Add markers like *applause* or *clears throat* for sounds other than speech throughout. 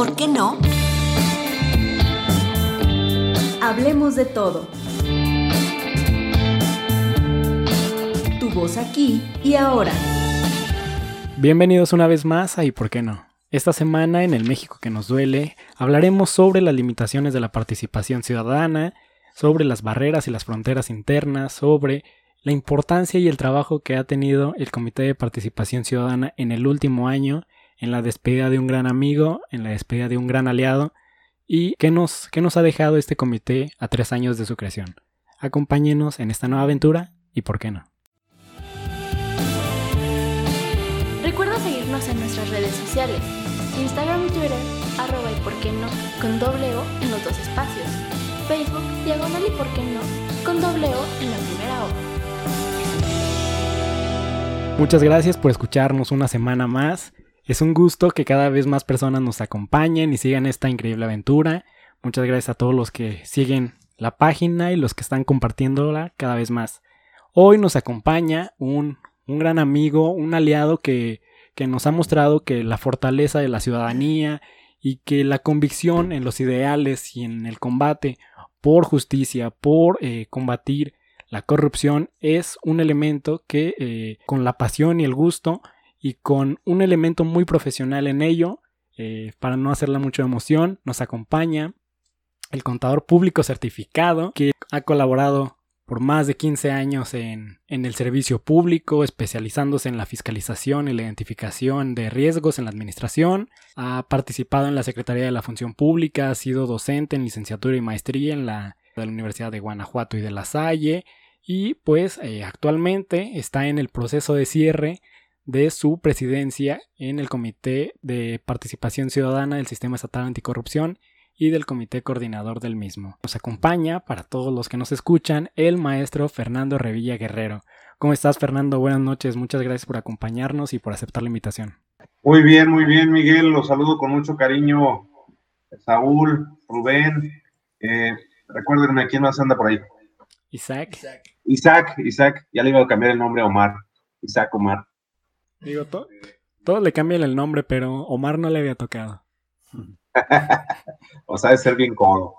por qué no? Hablemos de todo. Tu voz aquí y ahora. Bienvenidos una vez más a ¿Y por qué no? Esta semana en el México que nos duele hablaremos sobre las limitaciones de la participación ciudadana, sobre las barreras y las fronteras internas, sobre la importancia y el trabajo que ha tenido el Comité de Participación Ciudadana en el último año, en la despedida de un gran amigo, en la despedida de un gran aliado, y qué nos, qué nos ha dejado este comité a tres años de su creación. Acompáñenos en esta nueva aventura y por qué no. Recuerda seguirnos en nuestras redes sociales, Instagram y Twitter, arroba y por qué no, con doble O en los dos espacios. Facebook, diagonal y por qué no, con doble O en la primera O. Muchas gracias por escucharnos una semana más. Es un gusto que cada vez más personas nos acompañen y sigan esta increíble aventura. Muchas gracias a todos los que siguen la página y los que están compartiéndola cada vez más. Hoy nos acompaña un, un gran amigo, un aliado que, que nos ha mostrado que la fortaleza de la ciudadanía y que la convicción en los ideales y en el combate por justicia, por eh, combatir la corrupción es un elemento que eh, con la pasión y el gusto y con un elemento muy profesional en ello, eh, para no hacerla mucho emoción, nos acompaña el contador público certificado que ha colaborado por más de 15 años en, en, el servicio público, especializándose en la fiscalización y la identificación de riesgos en la administración. Ha participado en la Secretaría de la Función Pública, ha sido docente en licenciatura y maestría en la, de la Universidad de Guanajuato y de La Salle y pues eh, actualmente está en el proceso de cierre de su presidencia en el Comité de Participación Ciudadana del Sistema Estatal Anticorrupción y del Comité Coordinador del mismo. Nos acompaña, para todos los que nos escuchan, el maestro Fernando Revilla Guerrero. ¿Cómo estás, Fernando? Buenas noches, muchas gracias por acompañarnos y por aceptar la invitación. Muy bien, muy bien, Miguel. Los saludo con mucho cariño. Saúl, Rubén. Eh, recuérdenme quién más anda por ahí. Isaac. Isaac, Isaac. Ya le iba a cambiar el nombre a Omar. Isaac Omar. Digo, to todos le cambian el nombre, pero Omar no le había tocado. *laughs* o sea, de ser bien codo.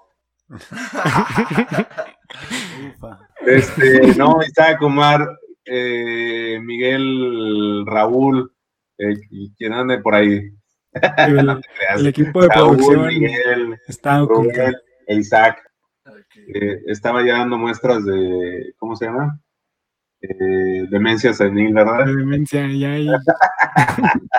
este, no, Isaac Omar, eh, Miguel, Raúl, eh, quien ande por ahí. El, *laughs* no el equipo de Saúl, producción Miguel, está Rubén Isaac. Eh, estaba ya dando muestras de, ¿cómo se llama? Eh, demencia senil, ¿verdad? De demencia, ya, ya. *laughs*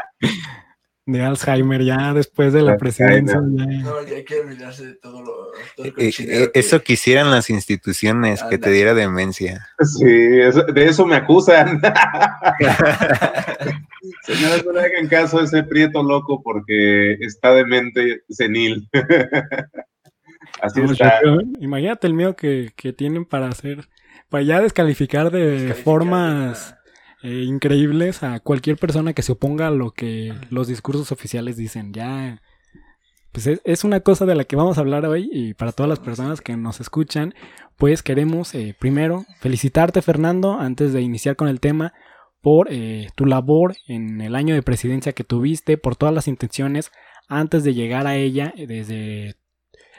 de Alzheimer, ya después de la presidencia. Ya. No, ya hay que olvidarse de todo lo. Todo Eh, eh, eso quisieran las instituciones, que te diera demencia. Sí, eso- de eso me acusan. *laughs* *laughs* Señores, no le hagan caso a ese prieto loco porque está demente senil. Así No, está. yo- imagínate el miedo que, que tienen para hacer, para ya descalificar de Descalificar, formas eh, increíbles a cualquier persona que se oponga a lo que los discursos oficiales dicen. Ya, pues es, es una cosa de la que vamos a hablar hoy y para todas las personas que nos escuchan, pues queremos eh, primero felicitarte Fernando antes de iniciar con el tema por eh, tu labor en el año de presidencia que tuviste, por todas las intenciones antes de llegar a ella, desde,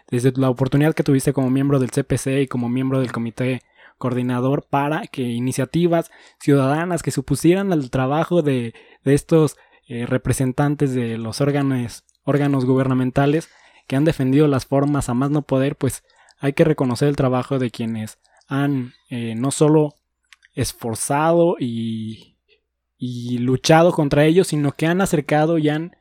desde la oportunidad que tuviste como miembro del CPC y como miembro del comité coordinador para que iniciativas ciudadanas que supusieran al trabajo de, de estos eh, representantes de los órganos, órganos gubernamentales que han defendido las formas a más no poder, pues hay que reconocer el trabajo de quienes han eh, no solo esforzado y, y luchado contra ellos, sino que han acercado y han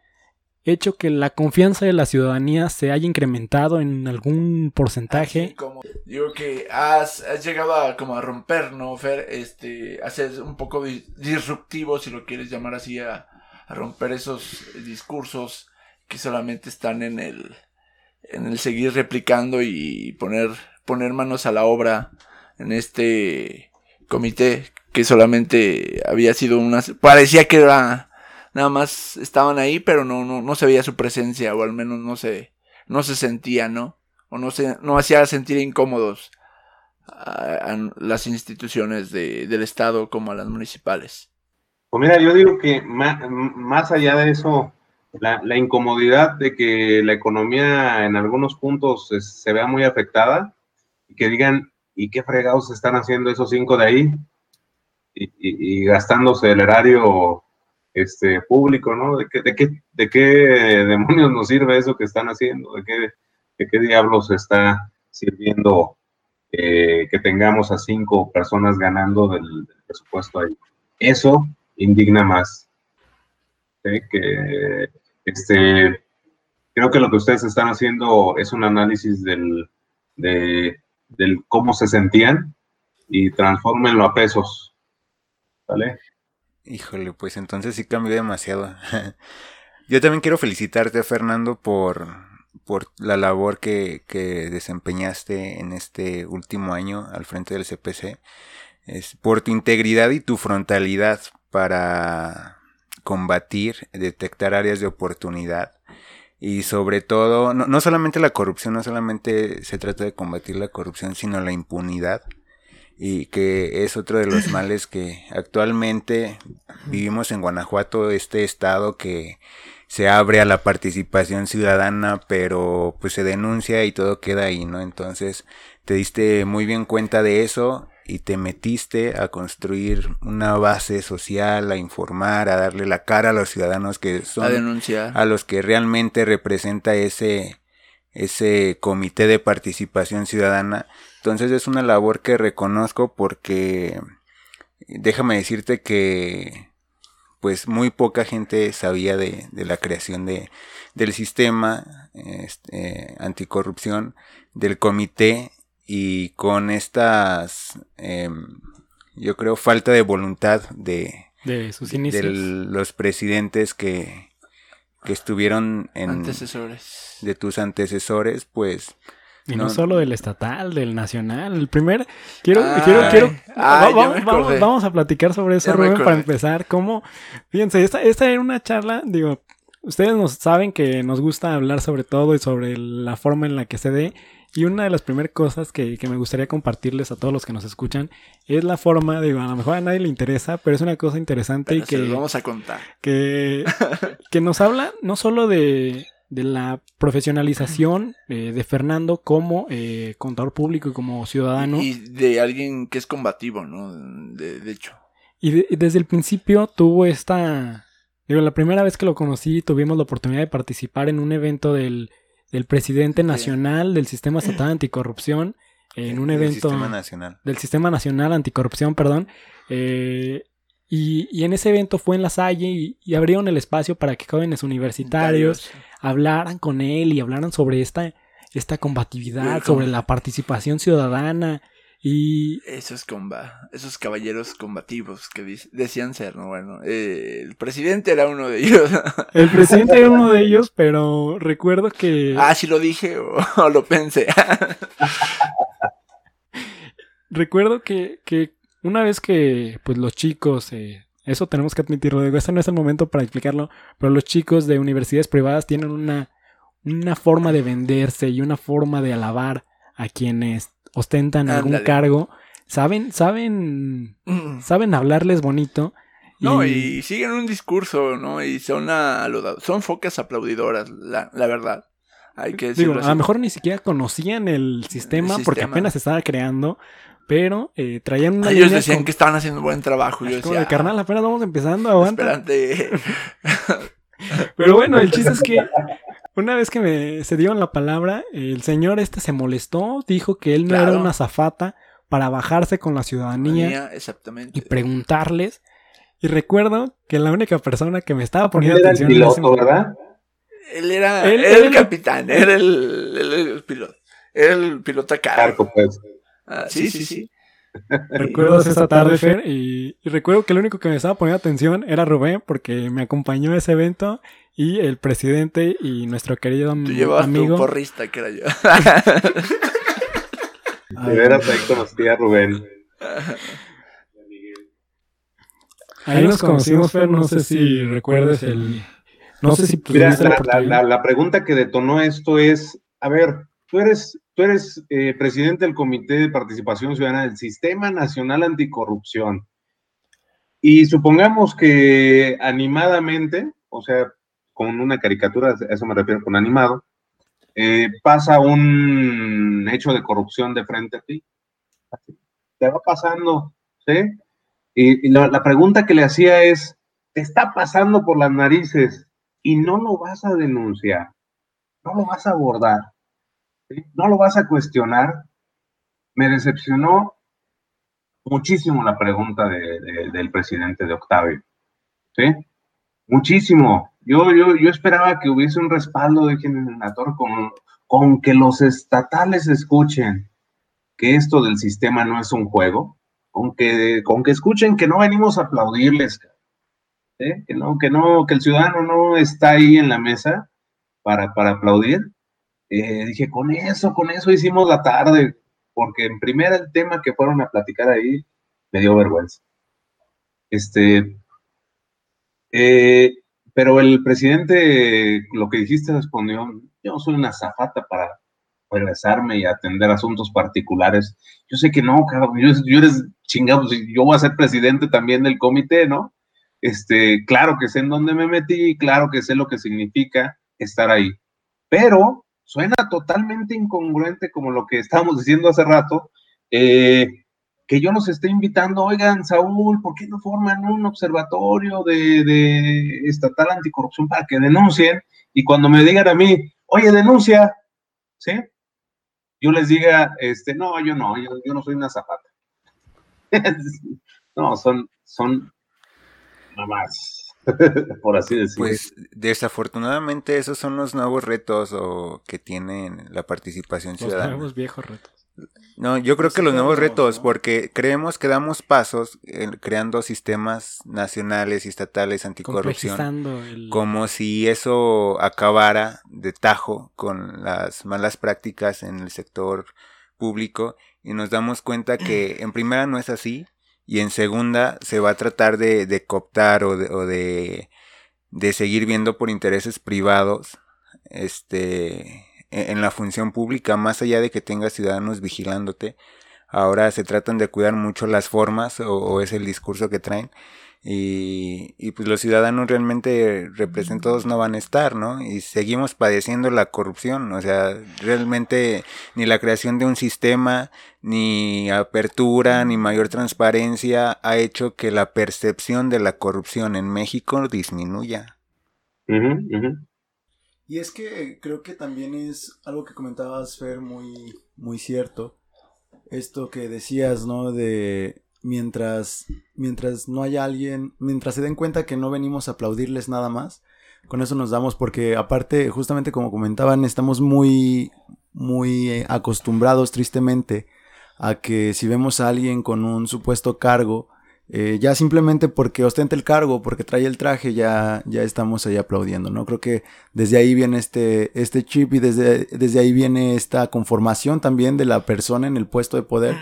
hecho que la confianza de la ciudadanía se haya incrementado en algún porcentaje. Como- digo que has, llegado a como a romper, ¿no, Fer? Este, a ser un poco di- disruptivo, si lo quieres llamar así, a, a romper esos discursos que solamente están en el, en el seguir replicando y poner, poner manos a la obra en este comité que solamente había sido una, parecía que era, nada más estaban ahí, pero no, no, no se veía su presencia, o al menos no se, no se sentía, ¿no? O no se, no hacía sentir incómodos a, las instituciones de, del Estado como a las municipales. Pues mira, yo digo que más, más allá de eso, la, incomodidad de que la economía en algunos puntos se vea muy afectada y que digan, ¿y qué fregados están haciendo esos cinco de ahí? Y, gastándose el erario este, público, ¿no? ¿De qué, de, qué, ¿De qué *laughs* demonios nos sirve eso que están haciendo? ¿De qué, de qué diablos está sirviendo eh, que tengamos a cinco personas ganando del, presupuesto ahí? Eso indigna más. Que este, creo que lo que ustedes están haciendo es un análisis del, del cómo se sentían y transfórmenlo a pesos. ¿Vale? Híjole, pues entonces sí cambió demasiado. *laughs* Yo también quiero felicitarte, Fernando, por, por la labor que, que, desempeñaste en este último año al frente del CPC, es por tu integridad y tu frontalidad para combatir, detectar áreas de oportunidad y sobre todo, no, solamente la corrupción, no solamente se trata de combatir la corrupción, sino la impunidad y que es otro de los males que actualmente vivimos en Guanajuato, este estado que se abre a la participación ciudadana, pero pues se denuncia y todo queda ahí, ¿no? Entonces te diste muy bien cuenta de eso y te metiste a construir una base social, a informar, a darle la cara a los ciudadanos que son a denunciar a los que realmente representa ese ese comité de participación ciudadana. Entonces es una labor que reconozco porque déjame decirte que pues muy poca gente sabía de, de la creación de, del sistema este, anticorrupción, del comité y con estas, em, yo creo, falta de voluntad de, de sus inicios. De los presidentes que, que estuvieron en... Antecesores. De tus antecesores, pues... Y no, solo del estatal, del nacional. El primer, quiero, quiero, quiero, vamos, a platicar sobre eso, Rubén, para empezar. ¿Cómo? Fíjense, esta, esta era una charla, digo, ustedes nos saben que nos gusta hablar sobre todo y sobre la forma en la que se dé. Y una de las primeras cosas que, me gustaría compartirles a todos los que nos escuchan es la forma, digo, a lo mejor a nadie le interesa, pero es una cosa interesante y que... vamos a contar. Que, *laughs* que nos habla no solo de, la profesionalización eh, de Fernando como eh, contador público y como ciudadano. Y de alguien que es combativo, ¿no? De, hecho. Y, y desde el principio tuvo esta... Digo, la primera vez que lo conocí tuvimos la oportunidad de participar en un evento del del presidente nacional del Sistema *clears throat* Estatal Anticorrupción en un evento... Del Sistema Nacional. Del Sistema Nacional Anticorrupción, perdón. Eh, y, en ese evento fue en La Salle y, abrieron el espacio para que jóvenes universitarios hablaran con él y hablaran sobre esta, esta combatividad, sobre la participación ciudadana, y esos, comba esos caballeros combativos que decían ser, ¿no? Bueno, eh, el presidente era uno de ellos. *laughs* el presidente era uno de *laughs* ellos, pero recuerdo que... Ah, sí lo dije o, *laughs* lo pensé. recuerdo que, que, una vez que pues los chicos, eh, eso tenemos que admitirlo, digo, este no es el momento para explicarlo, pero los chicos de universidades privadas tienen una, una forma de venderse y una forma de alabar a quienes ostentan algún cargo, saben, saben, mm. saben hablarles bonito. No, y siguen un discurso, ¿no? Y son, son focas aplaudidoras, la, verdad. Hay que decirlo a lo mejor ni siquiera conocían el sistema, porque apenas se estaba creando, pero eh, traían una. Ellos decían que estaban haciendo buen trabajo. Yo decía, carnal, apenas vamos empezando, aguanta. Espérate. *laughs* pero bueno, el chiste es que una vez que me se dieron la palabra, el señor este se molestó, dijo que él no era una zafata para bajarse con la ciudadanía exactamente. y preguntarles. Y recuerdo que la única persona que me estaba poniendo él atención era el piloto, ¿verdad? Él era, el capitán, era el, piloto. Era el piloto acá. Carco, pues. Ah, sí, sí, sí. *laughs* Recuerdo esa tarde, Fer, y, recuerdo que el único que me estaba poniendo atención era Rubén, porque me acompañó a ese evento y el presidente y nuestro querido Tú llevabas amigo. Tu porrista, que era yo. *laughs* de veras ahí conocí a Rubén. Ahí nos conocimos, Fer, no sé si recuerdes el... No sé si Mira, la, la, pregunta que detonó esto es, a ver, tú eres, tú eres eh, presidente del Comité de Participación Ciudadana del Sistema Nacional Anticorrupción. Y supongamos que animadamente, o sea, con una caricatura, a eso me refiero con animado, eh, pasa un hecho de corrupción de frente a ti. Te va pasando, ¿sí? Y, la, pregunta que le hacía es, te está pasando por las narices y no lo vas a denunciar, no lo vas a abordar, no lo vas a cuestionar. Me decepcionó muchísimo la pregunta del presidente de Octavio, ¿sí? Muchísimo. Yo, yo, yo esperaba que hubiese un respaldo de generator con, con que los estatales escuchen que esto del sistema no es un juego, con que, con que escuchen que no venimos a aplaudirles, que, no, que, no, que el ciudadano no está ahí en la mesa para, para aplaudir. Eh, dije, con eso, con eso hicimos la tarde, porque en primera el tema que fueron a platicar ahí me dio vergüenza. Este, eh, pero el presidente, lo que dijiste, respondió, yo soy una zafata para regresarme y atender asuntos particulares. Yo sé que no, cabrón, yo, yo eres chingado, pues, yo voy a ser presidente también del comité, ¿no? Este, claro que sé en dónde me metí, claro que sé lo que significa estar ahí, pero suena totalmente incongruente como lo que estábamos diciendo hace rato, eh, que yo los esté invitando, oigan, Saúl, ¿por qué no forman un observatorio de, estatal anticorrupción para que denuncien? Y cuando me digan a mí, oye, denuncia, ¿sí? Yo les diga, este, no, yo no, yo, yo no soy una zapata. *laughs* no, son, son mamás, por así decirlo. Pues desafortunadamente esos son los nuevos retos o que tienen la participación ciudadana. Los nuevos viejos retos. No, yo creo que los nuevos retos, porque creemos que damos pasos creando sistemas nacionales y estatales anticorrupción, como si eso acabara de tajo con las malas prácticas en el sector público y nos damos cuenta que en primera no es así y en segunda se va a tratar de, cooptar o, de, de, seguir viendo por intereses privados este en la función pública más allá de que tengas ciudadanos vigilándote. Ahora se tratan de cuidar mucho las formas o es el discurso que traen y, y, pues los ciudadanos realmente representados no van a estar, ¿no? Y seguimos padeciendo la corrupción, o sea, realmente ni la creación de un sistema, ni apertura, ni mayor transparencia ha hecho que la percepción de la corrupción en México disminuya. Y es que creo que también es algo que comentabas, Fer, muy, muy cierto. Esto que decías, ¿no? De mientras, mientras no haya alguien, mientras se den cuenta que no venimos a aplaudirles nada más, con eso nos damos porque aparte, justamente como comentaban, estamos muy, muy eh, acostumbrados tristemente a que si vemos a alguien con un supuesto cargo, eh, ya simplemente porque ostenta el cargo, porque trae el traje, ya, ya estamos ahí aplaudiendo, ¿no? Creo que desde ahí viene este, este chip y desde, desde ahí viene esta conformación también de la persona en el puesto de poder,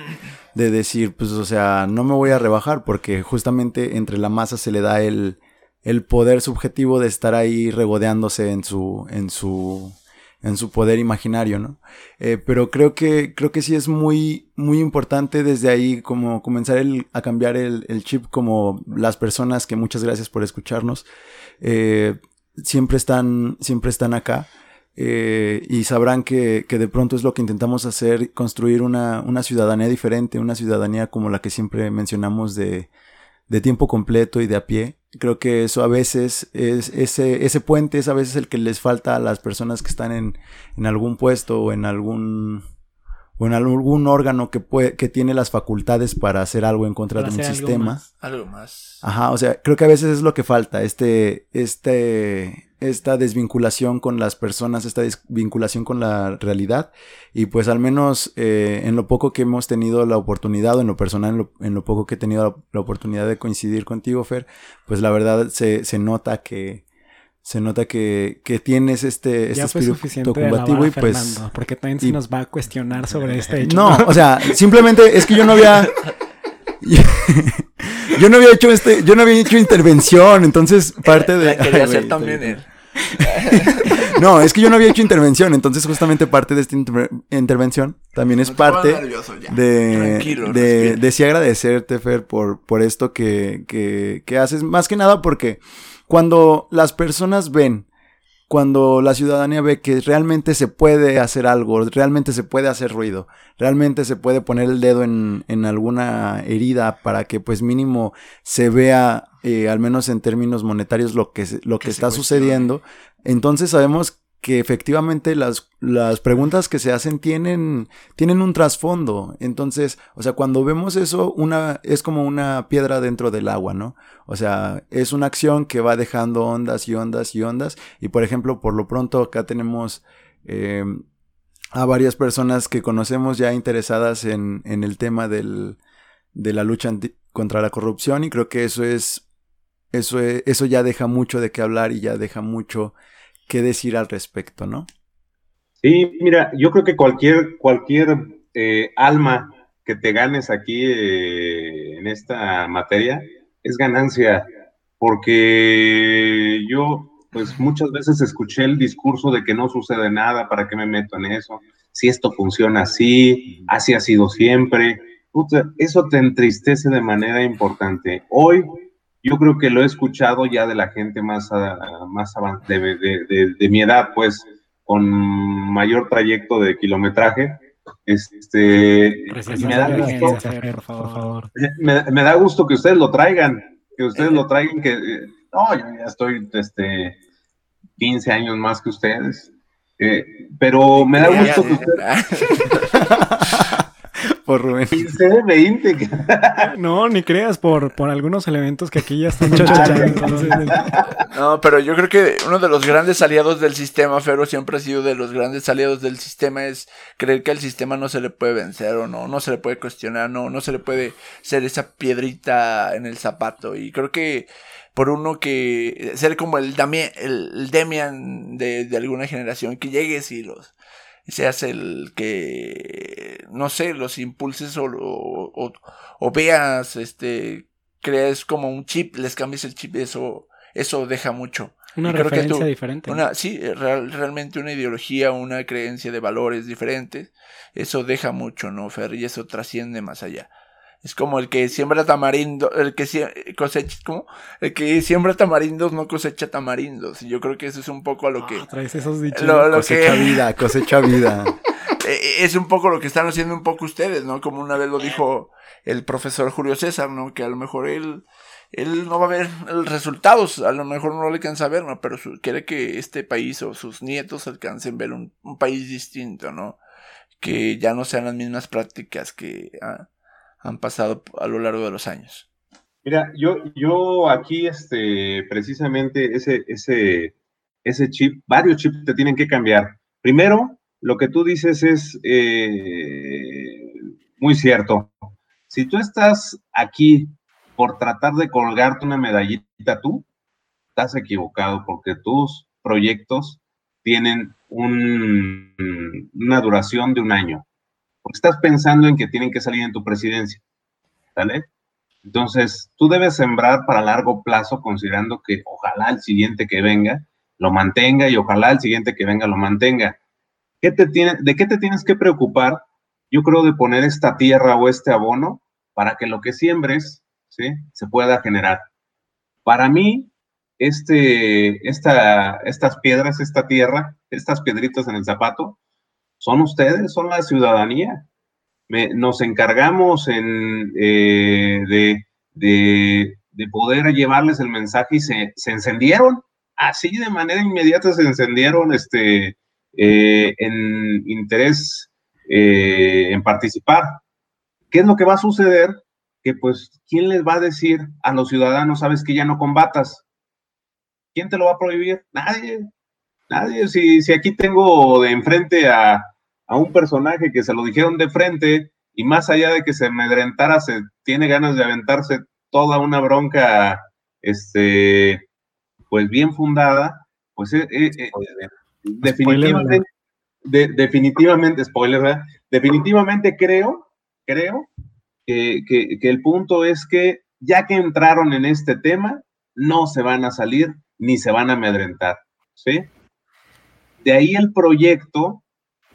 de decir, pues, o sea, no me voy a rebajar porque justamente entre la masa se le da el, el poder subjetivo de estar ahí regodeándose en su, en su, en su poder imaginario, ¿no? Eh, pero creo que, creo que sí es muy, muy importante desde ahí como comenzar a cambiar el, chip como las personas que muchas gracias por escucharnos, eh, siempre están, siempre están acá. Eh, y sabrán que, que, de pronto es lo que intentamos hacer, construir una, una ciudadanía diferente, una ciudadanía como la que siempre mencionamos de, de tiempo completo y de a pie. Creo que eso a veces es ese, ese puente es a veces el que les falta a las personas que están en, en algún puesto o en algún o en algún órgano que puede, que tiene las facultades para hacer algo en contra de un sistema. Algo más. Ajá, o sea, creo que a veces es lo que falta, este, este, esta desvinculación con las personas, esta desvinculación con la realidad. Y pues al menos eh, en lo poco que hemos tenido la oportunidad, o en lo personal, en lo, poco que he tenido la, oportunidad de coincidir contigo, Fer, pues la verdad se, se nota que se nota que, que tienes este, este espíritu combativo y pues... porque también se nos va a cuestionar sobre este hecho. No, o sea, *laughs* simplemente es que yo no había... *laughs* yo no había hecho este, yo no había hecho intervención, entonces *laughs* parte de... quería hacer también él. no, es que yo no había hecho intervención, entonces justamente parte de esta intervención también es parte de, de, sí agradecerte, Fer, por, por esto que, que, que haces, más que nada porque cuando las personas ven cuando la ciudadanía ve que realmente se puede hacer algo, realmente se puede hacer ruido, realmente se puede poner el dedo en, en alguna herida para que pues mínimo se vea, eh, al menos en términos monetarios, lo que, lo que, está sucediendo, entonces sabemos que efectivamente las, las preguntas que se hacen tienen, tienen un trasfondo. Entonces, o sea, cuando vemos eso, una, es como una piedra dentro del agua, ¿no? O sea, es una acción que va dejando ondas y ondas y ondas. Y por ejemplo, por lo pronto acá tenemos eh, a varias personas que conocemos ya interesadas en, en el tema del, de la lucha contra la corrupción y creo que eso es, eso es, eso ya deja mucho de qué hablar y ya deja mucho qué decir al respecto, ¿no? Sí, mira, yo creo que cualquier, cualquier eh, alma que te ganes aquí eh, en esta materia es ganancia, porque yo pues muchas veces escuché el discurso de que no sucede nada, ¿para qué me meto en eso? Si esto funciona así, así ha sido siempre, eso te entristece de manera importante. Hoy yo creo que lo he escuchado ya de la gente más, más de, de, de, mi edad, pues, con mayor trayecto de kilometraje. Este, me da, gusto, Me, da gusto que ustedes lo traigan, que ustedes lo traigan, que no, yo ya estoy este, 15 años más que ustedes, eh, pero me da gusto que ustedes... *laughs* por Rubén. 15, 20. no, ni creas por, por algunos elementos que aquí ya están no, pero yo creo que uno de los grandes aliados del sistema, Fero, siempre ha sido de los grandes aliados del sistema, es creer que al sistema no se le puede vencer o no, no se le puede cuestionar, no, no se le puede ser esa piedrita en el zapato. Y creo que por uno que ser como el, Demian de, de alguna generación, que llegues y los seas el que, no sé, los impulses o, o, veas, este, crees como un chip, les cambies el chip, eso, eso deja mucho. Una referencia diferente. Una, sí, realmente una ideología, una creencia de valores diferentes, eso deja mucho, ¿no, Fer? Y eso trasciende más allá. Es como el que siembra tamarindo, el que cosecha, ¿cómo? El que siembra tamarindos no cosecha tamarindos. Y yo creo que eso es un poco a lo que. Ah, traes esos dichos. cosecha vida, cosecha vida. *laughs* E, e, es un poco lo que están haciendo un poco ustedes, ¿no? Como una vez lo dijo el profesor Julio César, ¿no? Que a lo mejor él, él no va a ver resultados, a lo mejor no le alcanza a ver, ¿no? Pero quiere que este país o sus nietos alcancen a ver un, país distinto, ¿no? Que ya no sean las mismas prácticas que. Ah, han pasado a lo largo de los años. Mira, yo, yo aquí, este, precisamente ese, ese, ese chip, varios chips te tienen que cambiar. Primero, lo que tú dices es eh, muy cierto. Si tú estás aquí por tratar de colgarte una medallita tú, estás equivocado porque tus proyectos tienen una duración de un año estás pensando en que tienen que salir en tu presidencia. ¿Vale? Entonces, tú debes sembrar para largo plazo, considerando que ojalá el siguiente que venga lo mantenga y ojalá el siguiente que venga lo mantenga. ¿Qué te tiene, ¿De qué te tienes que preocupar? Yo creo de poner esta tierra o este abono para que lo que siembres se pueda generar. Para mí, este, esta, estas piedras, esta tierra, estas piedritas en el zapato, son ustedes, son la ciudadanía. nos encargamos en, eh, de, poder llevarles el mensaje y se, encendieron, así de manera inmediata se encendieron este, eh, en interés eh, en participar. ¿Qué es lo que va a suceder? Que pues, ¿quién les va a decir a los ciudadanos, sabes que ya no combatas? ¿Quién te lo va a prohibir? Nadie. Nadie. Si, si aquí tengo de enfrente a, a un personaje que se lo dijeron de frente y más allá de que se amedrentara, se tiene ganas de aventarse toda una bronca, este, pues bien fundada, pues eh, eh, eh, definitivamente, definitivamente, spoiler, definitivamente creo, creo que, que el punto es que ya que entraron en este tema, no se van a salir ni se van a amedrentar, ¿sí? De ahí el proyecto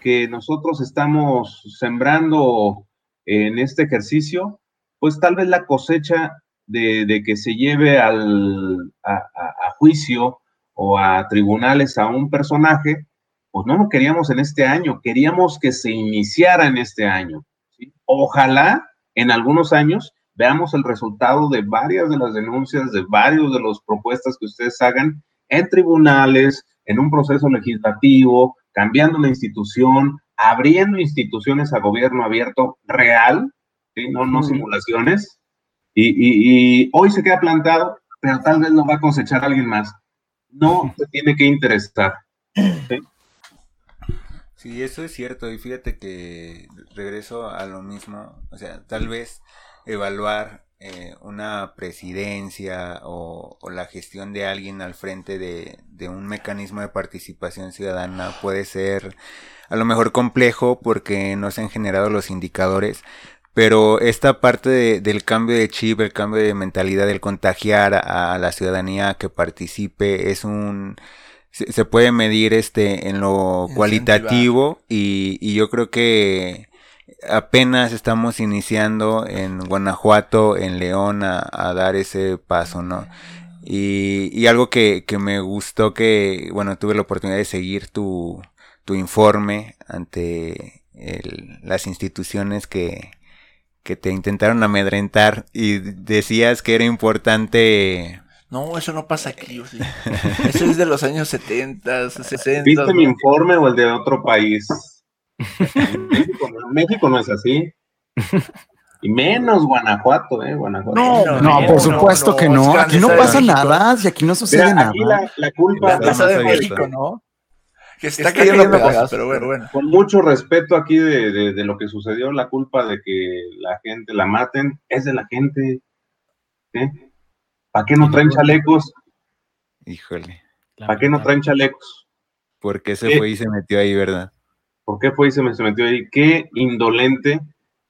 que nosotros estamos sembrando en este ejercicio, pues tal vez la cosecha de, que se lleve al, a, juicio o a tribunales a un personaje, pues no lo queríamos en este año, queríamos que se iniciara en este año. Ojalá en algunos años veamos el resultado de varias de las denuncias, de varios de las propuestas que ustedes hagan en tribunales, en un proceso legislativo, cambiando la institución, abriendo instituciones a gobierno abierto real, no, no simulaciones. Y, hoy se queda plantado, pero tal vez lo va a cosechar alguien más. No se tiene que interesar. ¿sí? eso es cierto. Y fíjate que regreso a lo mismo. O sea, tal vez evaluar eh, una presidencia o, la gestión de alguien al frente de, un mecanismo de participación ciudadana puede ser a lo mejor complejo porque no se han generado los indicadores, pero esta parte del cambio de chip, el cambio de mentalidad, el contagiar a, la ciudadanía que participe, es un se, puede medir este en lo cualitativo y, y, yo creo que apenas estamos iniciando en Guanajuato, en León, a, dar ese paso, ¿no? Y, y algo que, que, me gustó que, bueno, tuve la oportunidad de seguir tu, tu informe ante el, las instituciones que, que te intentaron amedrentar y decías que era importante... No, eso no pasa aquí. O sea, eso es de los años 70, 60. *laughs* ¿Viste mi informe o el de otro país? México, no es así. Y menos Guanajuato, ¿eh? Guanajuato. No, no, por supuesto que no. Aquí no pasa nada, si aquí no sucede nada. Aquí la, la culpa es de México, ¿no? Que está, cayendo pedazos, pero bueno, bueno. Con mucho respeto aquí de, de, lo que sucedió, la culpa de que la gente la maten es de la gente. ¿eh? ¿Para qué no traen chalecos? Híjole. ¿Para qué no traen chalecos? Porque se fue y se metió ahí, ¿verdad? ¿Por qué fue y se metió ahí? Qué indolente,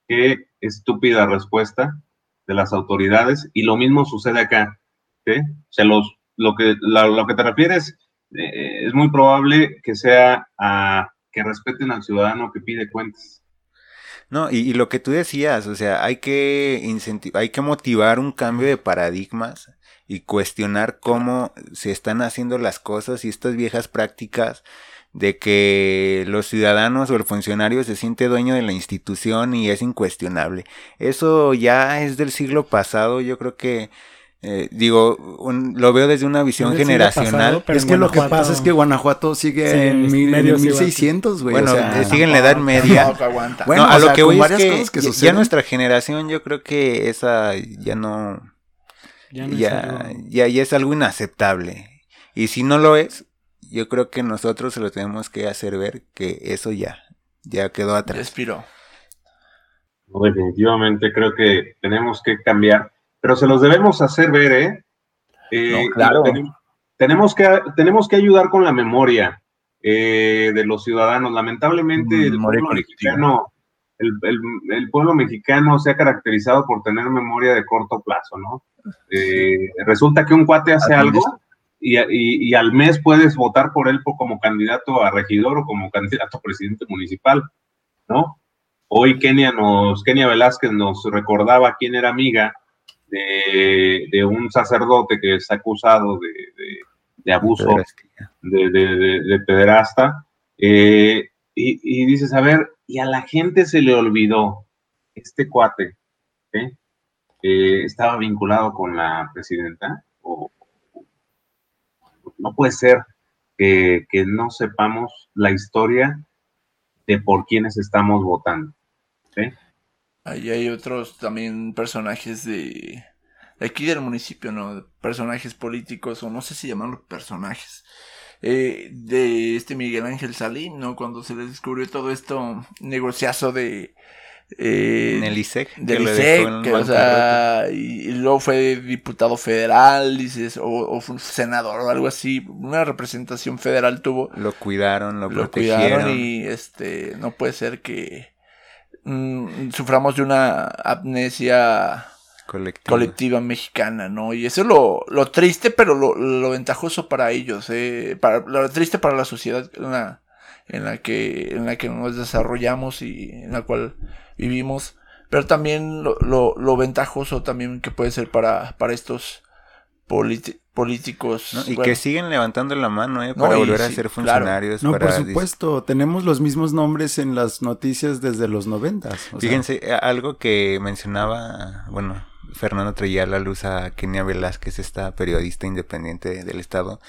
qué estúpida respuesta de las autoridades. Y lo mismo sucede acá. ¿sí? O sea, los, lo, que, lo que te refieres eh, es muy probable que sea a que respeten al ciudadano que pide cuentas. No, y, lo que tú decías, o sea, hay que hay que motivar un cambio de paradigmas y cuestionar cómo se están haciendo las cosas y estas viejas prácticas de que los ciudadanos o el funcionario se siente dueño de la institución y es incuestionable. Eso ya es del siglo pasado, yo creo que eh, digo, lo veo desde una visión generacional. es que lo que pasa es que Guanajuato sigue en, mil, 1600, güey. Bueno, eh, sigue en la Edad Media. *laughs* bueno, a lo que voy es que, ya nuestra generación, yo creo que esa ya no. Ya, ya, ya, ya es algo inaceptable. Y si no lo es, yo creo que nosotros se lo tenemos que hacer ver que eso ya, ya quedó atrás. Respiró. definitivamente creo que tenemos que cambiar, pero se los debemos hacer ver, ¿eh? eh claro. tenemos, que, tenemos que ayudar con la memoria eh, de los ciudadanos. Lamentablemente, el pueblo, mexicano, el, el, pueblo mexicano se ha caracterizado por tener memoria de corto plazo, ¿no? Eh, resulta que un cuate hace algo y, al mes puedes votar por él como candidato a regidor o como candidato a presidente municipal, ¿no? Hoy Kenia nos, Kenia Velázquez nos recordaba quién era amiga de, un sacerdote que está acusado de, abuso, de, pederasta, eh, y, dices, a ver, y a la gente se le olvidó este cuate, ¿eh? estaba vinculado con la presidenta, o, no puede ser que, no sepamos la historia de por quienes estamos votando. Ahí hay otros también personajes de, aquí del municipio, ¿no? Personajes políticos, o no sé si llamarlos personajes. Eh, de este Miguel Ángel Salín, ¿no? Cuando se le descubrió todo esto negociazo de eh, en el ISEC. Del ISEC, o sea, y, luego fue diputado federal, dices, o, fue un senador o algo así, una representación federal tuvo. Lo cuidaron, lo, protegieron. Cuidaron y este, no puede ser que mm, suframos de una amnesia colectiva. mexicana, ¿no? Y eso es lo, lo triste, pero lo, lo ventajoso para ellos, eh, para, lo triste para la sociedad en la, en la que, en la que nos desarrollamos y en la cual vivimos, pero también lo, lo, ventajoso también que puede ser para, para estos políticos. ¿no? Y bueno, que siguen levantando la mano, ¿eh? Para volver a sí, ser claro. funcionarios. No, para por supuesto, tenemos los mismos nombres en las noticias desde los noventas. sea, Fíjense, algo que mencionaba, bueno, Fernando traía a la luz a Kenia Velázquez, esta periodista independiente del Estado.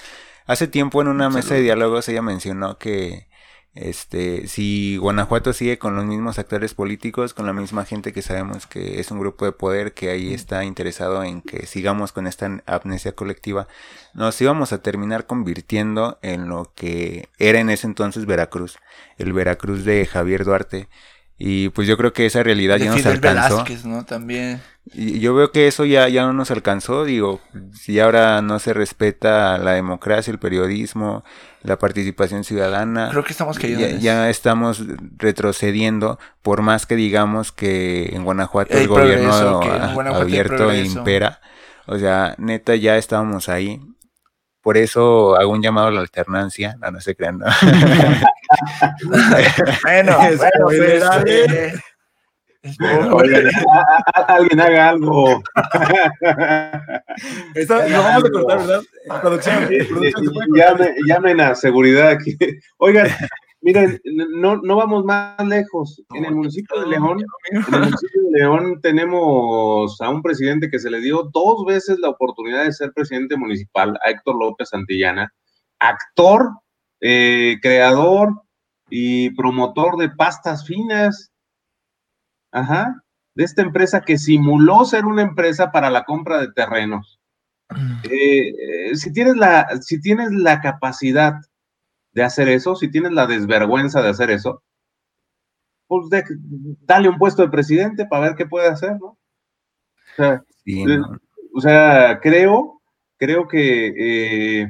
Hace tiempo en una mesa de diálogos ella mencionó que este si Guanajuato sigue con los mismos actores políticos, con la misma gente que sabemos que es un grupo de poder que ahí está interesado en que sigamos con esta amnesia colectiva, nos íbamos a terminar convirtiendo en lo que era en ese entonces Veracruz, el Veracruz de Javier Duarte. Y pues yo creo que esa realidad de ya nos Fidel alcanzó. Velázquez, ¿no? También. Y yo veo que eso ya, ya no nos alcanzó, digo, si ahora no se respeta la democracia, el periodismo, la participación ciudadana, Creo que estamos cayendo ya, estamos retrocediendo, por más que digamos que en Guanajuato el gobierno progreso, a- Guanajuato abierto impera, o sea, neta ya estábamos ahí. Por eso hago un llamado a la alternancia, no, no se crean, ¿no? *laughs* *laughs* Bueno, bueno, pues, eh, Oigan, a- a- alguien haga algo. *laughs* Esta- lo vamos a cortar, ¿verdad? Producción, producción, llamen a seguridad aquí. Oigan, miren, no, no vamos más lejos. En el municipio de León, en el municipio de León tenemos a un presidente que se le dio dos veces la oportunidad de ser presidente municipal, a Héctor López Santillana, actor, eh, creador y promotor de pastas finas. Ajá. De esta empresa que simuló ser una empresa para la compra de terrenos. Eh, eh, si, tienes la, si tienes la capacidad de hacer eso, si tienes la desvergüenza de hacer eso, pues de- dale un puesto de presidente para ver qué puede hacer, ¿no? O sea, Sí, Eh, ¿no? o sea, creo, creo que eh,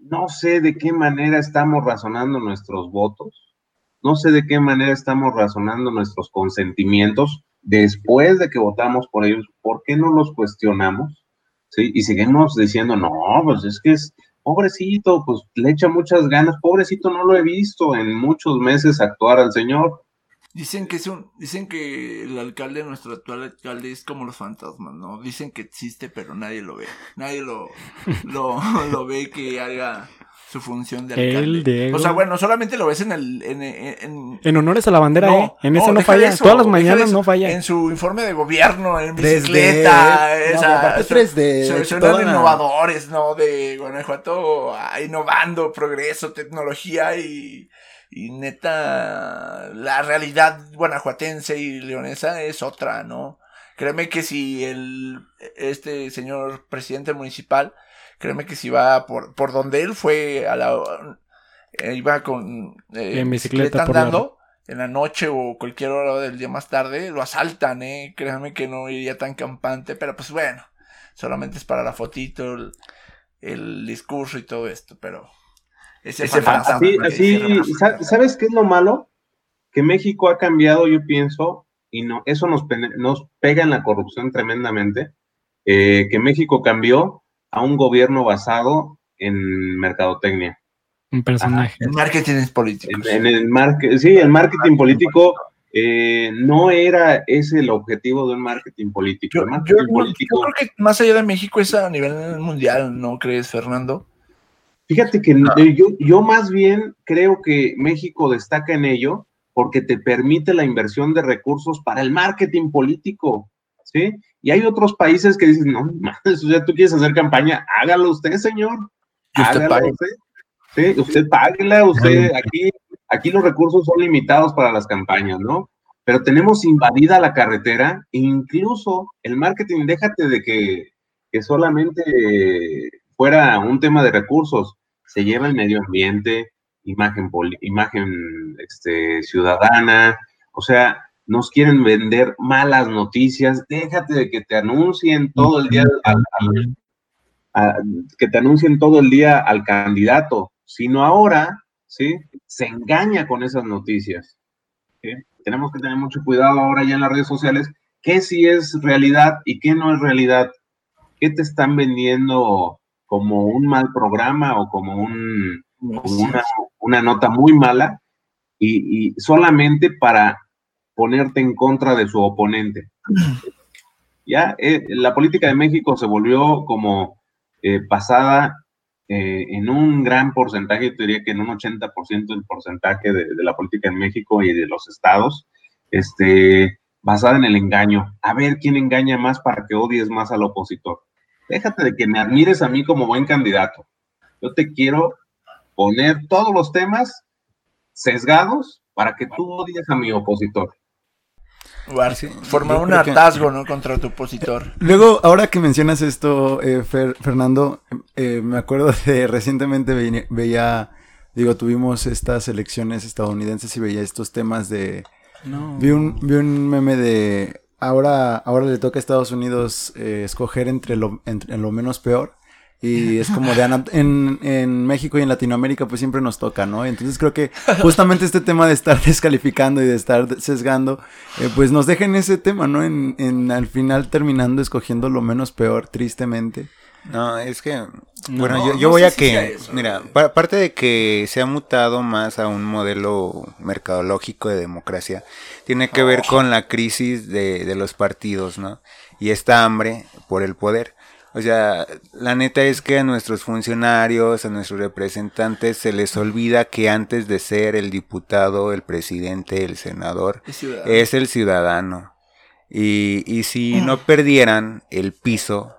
no sé de qué manera estamos razonando nuestros votos, no sé de qué manera estamos razonando nuestros consentimientos después de que votamos por ellos, ¿por qué no los cuestionamos? ¿Sí? Y seguimos diciendo, no, pues es que es pobrecito, pues le echa muchas ganas, pobrecito, no lo he visto en muchos meses actuar al señor. Dicen que es un, dicen que el alcalde, nuestro actual alcalde, es como los fantasmas, ¿no? Dicen que existe, pero nadie lo ve. Nadie lo, lo, *laughs* lo ve que haga su función de El alcalde. Diego. O sea, bueno, solamente lo ves en el, en, en- En honores a la bandera, No, ¿eh? En esa no falla. eso, Todas las mañanas eso. no falla. En su informe de gobierno, en 3D. bicicleta, No, esa, aparte so- 3D, so- de son innovadores, ¿no? De Guanajuato ah, innovando, progreso, tecnología y, y neta, la realidad guanajuatense y leonesa es otra, ¿no? Créeme que si el, este señor presidente municipal, créeme que si va por, por donde él fue a la, eh, iba con eh, En bicicleta por la andando en la noche o cualquier hora del día más tarde, lo asaltan, eh. Créanme que no iría tan campante, pero pues bueno, solamente es para la fotito, el, el discurso y todo esto, pero ese, Ese fantasma, así, así, ¿sabes qué es lo malo? Que México ha cambiado, yo pienso, y no, eso nos, pene- nos pega en la corrupción tremendamente, eh, que México cambió a un gobierno basado en mercadotecnia. Un personaje. El marketing es político. En, en el marketing, sí, el marketing político eh, no era ese el objetivo de un marketing político. Yo, El yo- marketing yo político, creo que más allá de México es a nivel mundial, ¿no crees, Fernando? Fíjate que eh, yo, yo más bien creo que México destaca en ello porque te permite la inversión de recursos para el marketing político, ¿sí? Y hay otros países que dicen, no, mames, o sea, tú quieres hacer campaña, hágalo usted, señor. Usted Hágalo pague. usted. Sí, usted páguela, usted, aquí, aquí los recursos son limitados para las campañas, ¿no? Pero tenemos invadida la carretera, e incluso el marketing, déjate de que, que solamente fuera un tema de recursos, se lleva el medio ambiente, imagen, poli- imagen este, ciudadana, o sea, nos quieren vender malas noticias, déjate de que te anuncien todo el día, al- al- a- que te anuncien todo el día al candidato, sino ahora, ¿sí? Se engaña con esas noticias. ¿sí? Tenemos que tener mucho cuidado ahora ya en las redes sociales, qué sí es realidad y qué no es realidad, qué te están vendiendo como un mal programa o como, un, como una, una nota muy mala y, y solamente para ponerte en contra de su oponente. *laughs* Ya eh, la política de México se volvió como eh, basada eh, en un gran porcentaje, yo diría que en un 80% del porcentaje de, de, la política en México y de los estados, este, basada en el engaño. A ver quién engaña más para que odies más al opositor. Déjate de que me admires a mí como buen candidato. Yo te quiero poner todos los temas sesgados para que tú odies a mi opositor. Formar un hartazgo, ¿no? Contra tu opositor. Luego, ahora que mencionas esto, eh, Fernando, eh, me acuerdo de *laughs* recientemente veía, digo, tuvimos estas elecciones estadounidenses y veía estos temas de... No. Vi un, vi un meme de... Ahora, ahora le toca a Estados Unidos eh, escoger entre lo, entre lo menos peor. Y es como de en, en México y en Latinoamérica pues siempre nos toca, ¿no? Entonces creo que *laughs* justamente este tema de estar *laughs* descalificando y de estar sesgando, eh, pues nos deja en ese tema, ¿no? En, en al final terminando escogiendo lo menos peor, tristemente. No, es que, bueno, yo, yo voy a que, mira, parte de que se ha mutado más a un modelo mercadológico de democracia, tiene que ver con la crisis de, de los partidos, ¿no? Y esta hambre por el poder. O sea, la neta es que a nuestros funcionarios, a nuestros representantes se les olvida que antes de ser el diputado, el presidente, el senador, es el ciudadano. Y, y si no perdieran el piso,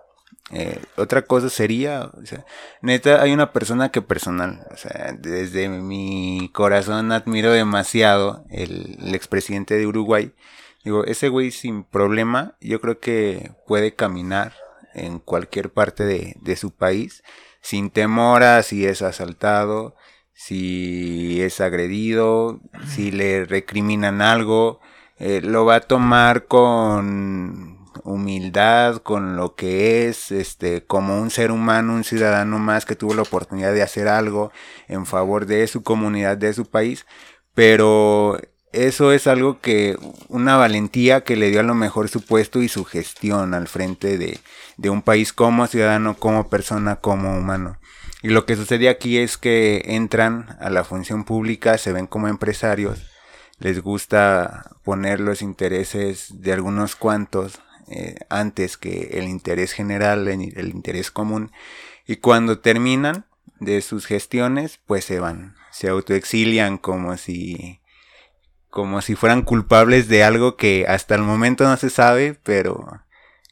eh, otra cosa sería, o sea, neta, hay una persona que personal, o sea, desde mi corazón admiro demasiado el, el expresidente de Uruguay. Digo, ese güey sin problema, yo creo que puede caminar en cualquier parte de, su país, sin temor a si es asaltado, si es agredido, si le recriminan algo, eh, lo va a tomar con humildad, con lo que es, este, como un ser humano, un ciudadano más que tuvo la oportunidad de hacer algo en favor de su comunidad, de su país, pero eso es algo que, una valentía que le dio a lo mejor su puesto y su gestión al frente de, de un país como ciudadano, como persona, como humano. Y lo que sucede aquí es que entran a la función pública, se ven como empresarios, les gusta poner los intereses de algunos cuantos eh, antes que el interés general, el interés común, y cuando terminan de sus gestiones, pues se van, se autoexilian como si como si fueran culpables de algo que hasta el momento no se sabe, pero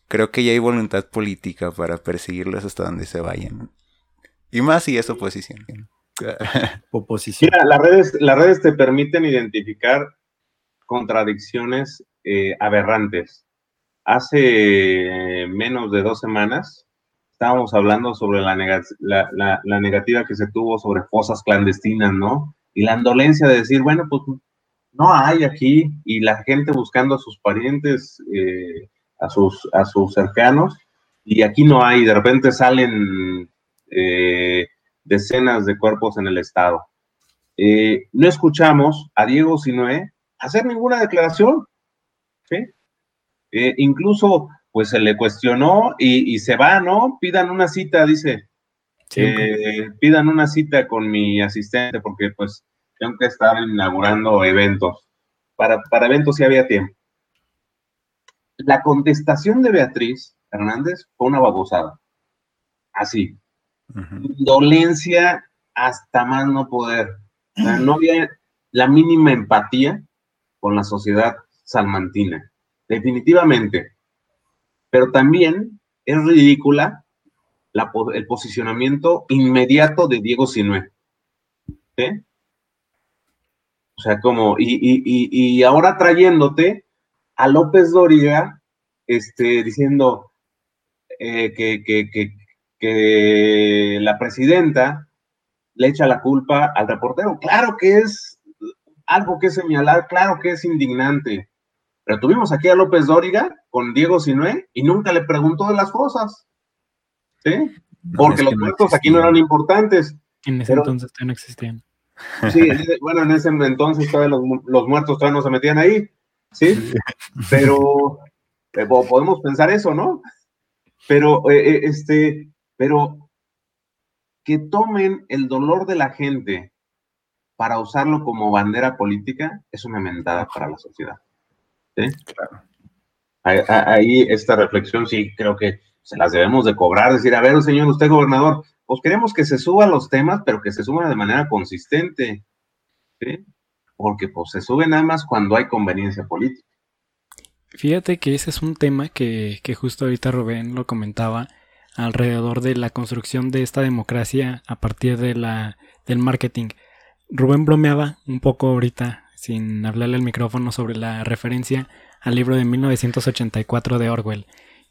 creo que ya hay voluntad política para perseguirlos hasta donde se vayan. Y más si es oposición. *laughs* oposición. Mira, las redes, las redes te permiten identificar contradicciones eh, aberrantes. Hace menos de dos semanas estábamos hablando sobre la, la, la, negativa que se tuvo sobre fosas clandestinas, ¿no? Y la indolencia de decir, bueno, pues no hay aquí, y la gente buscando a sus parientes, eh, a, sus, a sus cercanos, y aquí no hay, de repente salen eh, decenas de cuerpos en el estado. Eh, no escuchamos a Diego Sinoé hacer ninguna declaración. incluso, pues se le cuestionó y, se va, ¿no? Pidan una cita, dice. pidan una cita con mi asistente porque pues tengo que estar inaugurando eventos. Para, para eventos sí había tiempo. La contestación de Beatriz Hernández fue una babosada. Así. Dolencia hasta más no poder. no había la mínima empatía con la sociedad salmantina. Definitivamente. Pero también es ridícula el posicionamiento inmediato de Diego Sinué. ¿Sí? O sea, como, y, y, y, ahora trayéndote a López Dóriga, este, diciendo eh, que, que, que, que, la presidenta le echa la culpa al reportero. Claro que es algo que señalar, claro que es indignante. Pero tuvimos aquí a López Dóriga con Diego Sinué y nunca le preguntó de las cosas. ¿Sí? Porque los muertos aquí no eran importantes. En ese entonces no existían. Sí, bueno, en ese entonces todavía los, muertos todavía no se metían ahí, ¿sí? *laughs* Pero eh, podemos pensar eso, ¿no? Pero, eh, eh, este, pero que tomen el dolor de la gente para usarlo como bandera política es una mentada para la sociedad. ¿sí? Claro. ahí esta reflexión sí creo que se las debemos de cobrar, decir, a ver, señor, usted gobernador, pues queremos que se suban los temas, pero que se suban de manera consistente, ¿sí? Porque pues se suben nada más cuando hay conveniencia política. Fíjate que ese es un tema que, que justo ahorita Rubén lo comentaba alrededor de la construcción de esta democracia a partir de la, del marketing. Rubén bromeaba un poco ahorita, sin hablarle al micrófono, sobre la referencia al libro de 1984 de Orwell.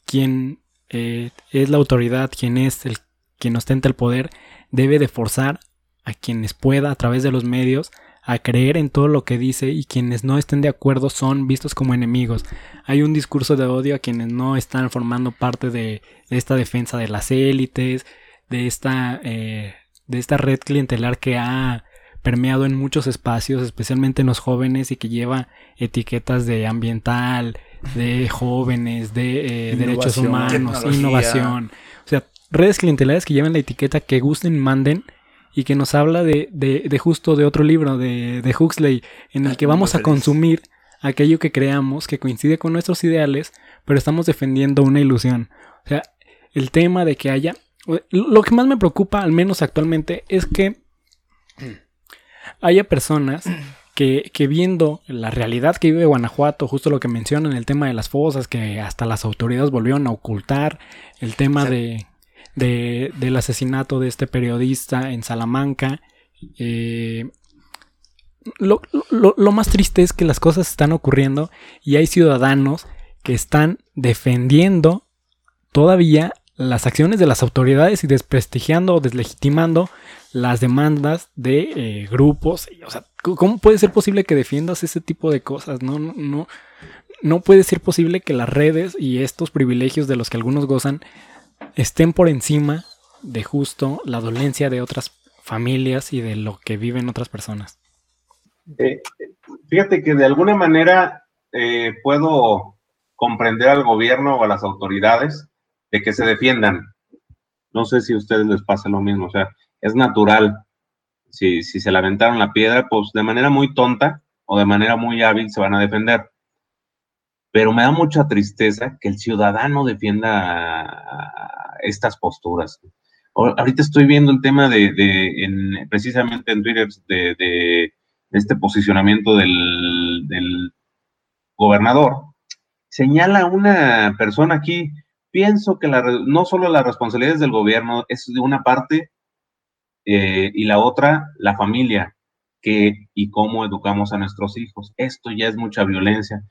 Quien eh, es la autoridad, quien es el quien ostenta el poder, debe de forzar a quienes pueda a través de los medios a creer en todo lo que dice y quienes no estén de acuerdo son vistos como enemigos. Hay un discurso de odio a quienes no están formando parte de, esta defensa de las élites, de esta, eh, de esta red clientelar que ha permeado en muchos espacios, especialmente en los jóvenes y que lleva etiquetas de ambiental, de jóvenes, de eh, derechos humanos, innovación. O sea, redes clientelares que llevan la etiqueta que gusten, manden y que nos habla de, de, justo de otro libro de, de Huxley, en el que vamos a consumir aquello que creamos que coincide con nuestros ideales, pero estamos defendiendo una ilusión. O sea, el tema de que haya... Lo que más me preocupa, al menos actualmente, es que haya personas que, que, viendo la realidad que vive Guanajuato, justo lo que mencionan, el tema de las fosas, que hasta las autoridades volvieron a ocultar, el tema de, de, del asesinato de este periodista en Salamanca. Eh, lo, lo, más triste es que las cosas están ocurriendo y hay ciudadanos que están defendiendo todavía las acciones de las autoridades y desprestigiando o deslegitimando las demandas de eh, grupos. O sea, ¿cómo puede ser posible que defiendas ese tipo de cosas? No, no, no puede ser posible que las redes y estos privilegios de los que algunos gozan estén por encima de justo la dolencia de otras familias y de lo que viven otras personas. Eh, fíjate que de alguna manera eh, puedo comprender al gobierno o a las autoridades de que se defiendan. No sé si a ustedes les pasa lo mismo, o sea, es natural. Si, si se lamentaron la piedra, pues de manera muy tonta o de manera muy hábil se van a defender pero me da mucha tristeza que el ciudadano defienda estas posturas. Ahorita estoy viendo el tema de, precisamente en Twitter, de, este posicionamiento del, gobernador. Señala una persona aquí, pienso que no solo la responsabilidad es del gobierno, es de una parte eh, y la otra, la familia, que y cómo educamos a nuestros hijos. Esto ya es mucha violencia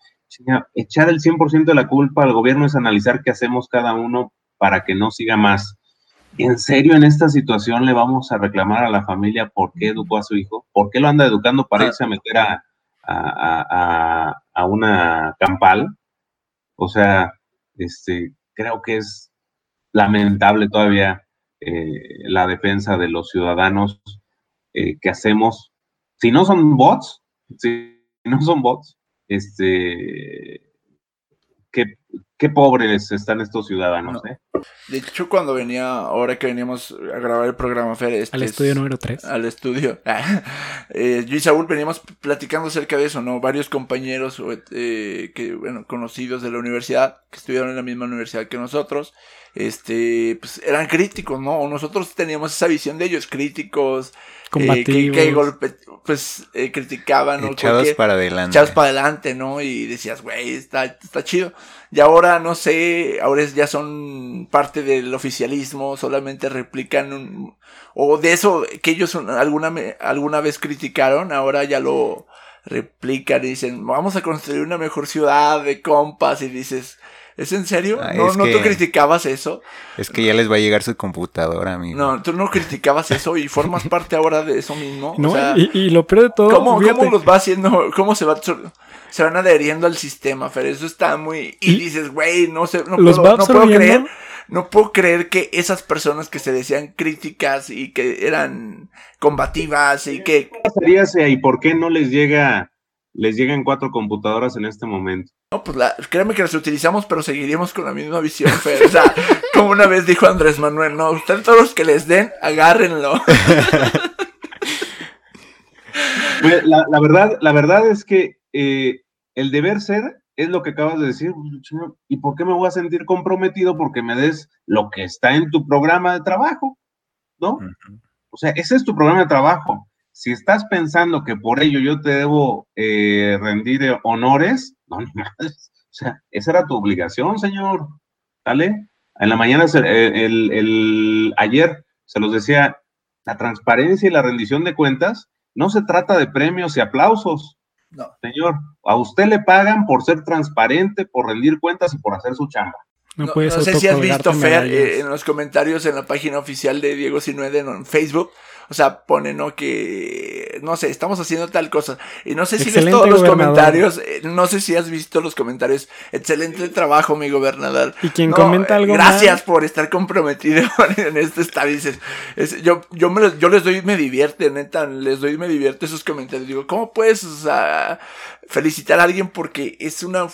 echar el 100% de la culpa al gobierno es analizar qué hacemos cada uno para que no siga más. ¿En serio en esta situación le vamos a reclamar a la familia por qué educó a su hijo? ¿Por qué lo anda educando para irse a meter a, a, una campal? O sea, este, creo que es lamentable todavía eh, la defensa de los ciudadanos eh, que hacemos. Si no son bots, si no son bots, este, qué, qué pobres están estos ciudadanos, ¿eh? De hecho, cuando venía, ahora que veníamos a grabar el programa, Fer, este al estudio número 3. Al estudio. *laughs* eh, yo y Saúl veníamos platicando acerca de eso, ¿no? Varios compañeros eh, que, bueno, conocidos de la universidad, que estudiaron en la misma universidad que nosotros, este, pues eran críticos, ¿no? Nosotros teníamos esa visión de ellos, críticos, eh, que, golpe, pues eh, criticaban, Echados para adelante. Echados para adelante, ¿no? Y decías, güey, está, está chido. Y ahora, no sé, ahora ya son parte del oficialismo, solamente replican un, o de eso que ellos alguna, alguna vez criticaron, ahora ya lo replican y dicen, vamos a construir una mejor ciudad de compas y dices, ¿Es en serio? Ah, ¿No, ¿no tú criticabas eso? Es que ya les va a llegar su computadora, amigo. No, tú no criticabas eso y formas *laughs* parte ahora de eso mismo. No, y, lo peor de todo. ¿Cómo, ¿cómo los va haciendo? ¿Cómo se va se van adheriendo al sistema, Fer? Eso está muy. Y, dices, güey, no sé, no, puedo, no puedo creer. No puedo creer que esas personas que se decían críticas y que eran combativas y que. ¿Qué pasaría y por qué no les llega les llegan cuatro computadoras en este momento. No, pues la, créeme que las utilizamos, pero seguiríamos con la misma visión, O sea, *laughs* como una vez dijo Andrés Manuel, no, ustedes todos los que les den, agárrenlo. *laughs* Pues, la, verdad, la verdad es que eh, el deber ser es lo que acabas de decir. ¿Y por qué me voy a sentir comprometido? Porque me des lo que está en tu programa de trabajo, ¿no? O sea, ese es tu programa de trabajo. Si estás pensando que por ello yo te debo eh, rendir honores, no, no, *laughs* o sea, esa era tu obligación, señor. ¿Vale? En la mañana, eh, el, el, ayer se los decía, la transparencia y la rendición de cuentas no se trata de premios y aplausos. No. Señor, a usted le pagan por ser transparente, por rendir cuentas y por hacer su chamba. No, sé si has visto, Fer, eh, en los comentarios en la página oficial de Diego Sinuede en Facebook, o sea, pone, ¿no? Que, no sé, estamos haciendo tal cosa. Y no sé si ves todos los comentarios, eh, no sé si has visto los comentarios. Excelente trabajo, mi gobernador. Y quien comenta algo Gracias por estar comprometido *laughs* en este estado. Dices, yo, yo, me, yo les doy, me divierte, neta, les doy, me divierte esos comentarios. Digo, ¿cómo puedes felicitar a alguien porque es una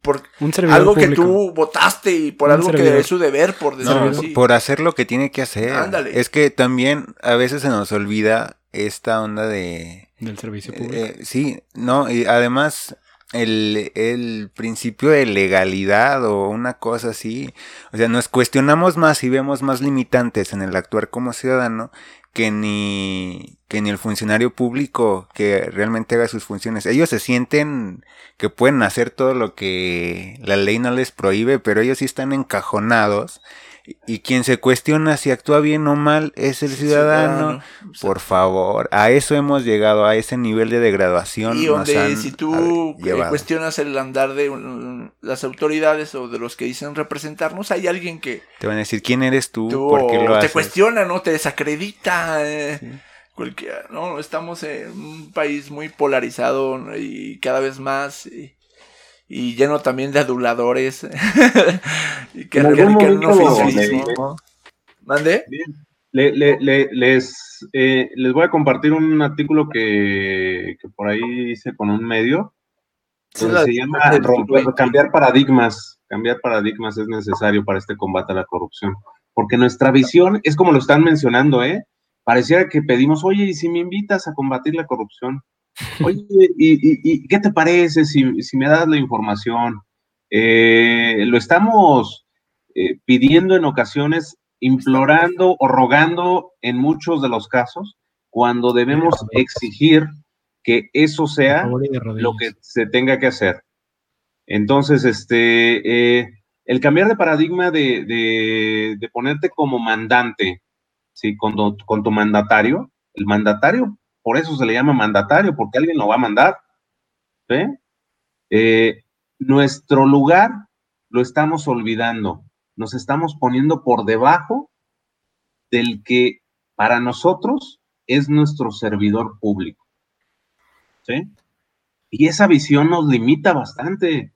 por algo que tú votaste y por algo que es su deber, por decirlo así. Por hacer lo que tiene que hacer. Es que también a veces se nos olvida esta onda de... Del servicio eh, público. Eh, sí, no, y además el, el, principio de legalidad o una cosa así. O sea, nos cuestionamos más y vemos más limitantes en el actuar como ciudadano que ni, que ni el funcionario público que realmente haga sus funciones. Ellos se sienten que pueden hacer todo lo que la ley no les prohíbe, pero ellos sí están encajonados y quien se cuestiona si actúa bien o mal es el ciudadano. Por favor, a eso hemos llegado, a ese nivel de degradación. Y donde si tú eh, cuestionas el andar de las autoridades o de los que dicen representarnos, hay alguien que... Te van a decir, ¿quién eres tú? ¿Por qué lo te cuestiona, ¿no? Te desacredita. Eh, no, estamos en un país muy polarizado y cada vez más y lleno también de aduladores *laughs* y que radican un ¿Mande? les, eh, les voy a compartir un artículo que, que por ahí hice con un medio. se llama Cambiar paradigmas. Cambiar paradigmas es necesario para este combate a la corrupción. Porque nuestra visión es como lo están mencionando, ¿eh? Pareciera que pedimos, oye, ¿y si me invitas a combatir la corrupción? Oye, ¿y, qué te parece si, me das la información? Eh, lo estamos eh, pidiendo en ocasiones, implorando o rogando en muchos de los casos, cuando debemos exigir que eso sea lo que se tenga que hacer. Entonces, este, eh, el cambiar de paradigma de, ponerte como mandante, ¿sí? Con, con tu mandatario, el mandatario por eso se le llama mandatario, porque alguien lo va a mandar. Eh, nuestro lugar lo estamos olvidando, nos estamos poniendo por debajo del que para nosotros es nuestro servidor público. ¿Sí? Y esa visión nos limita bastante,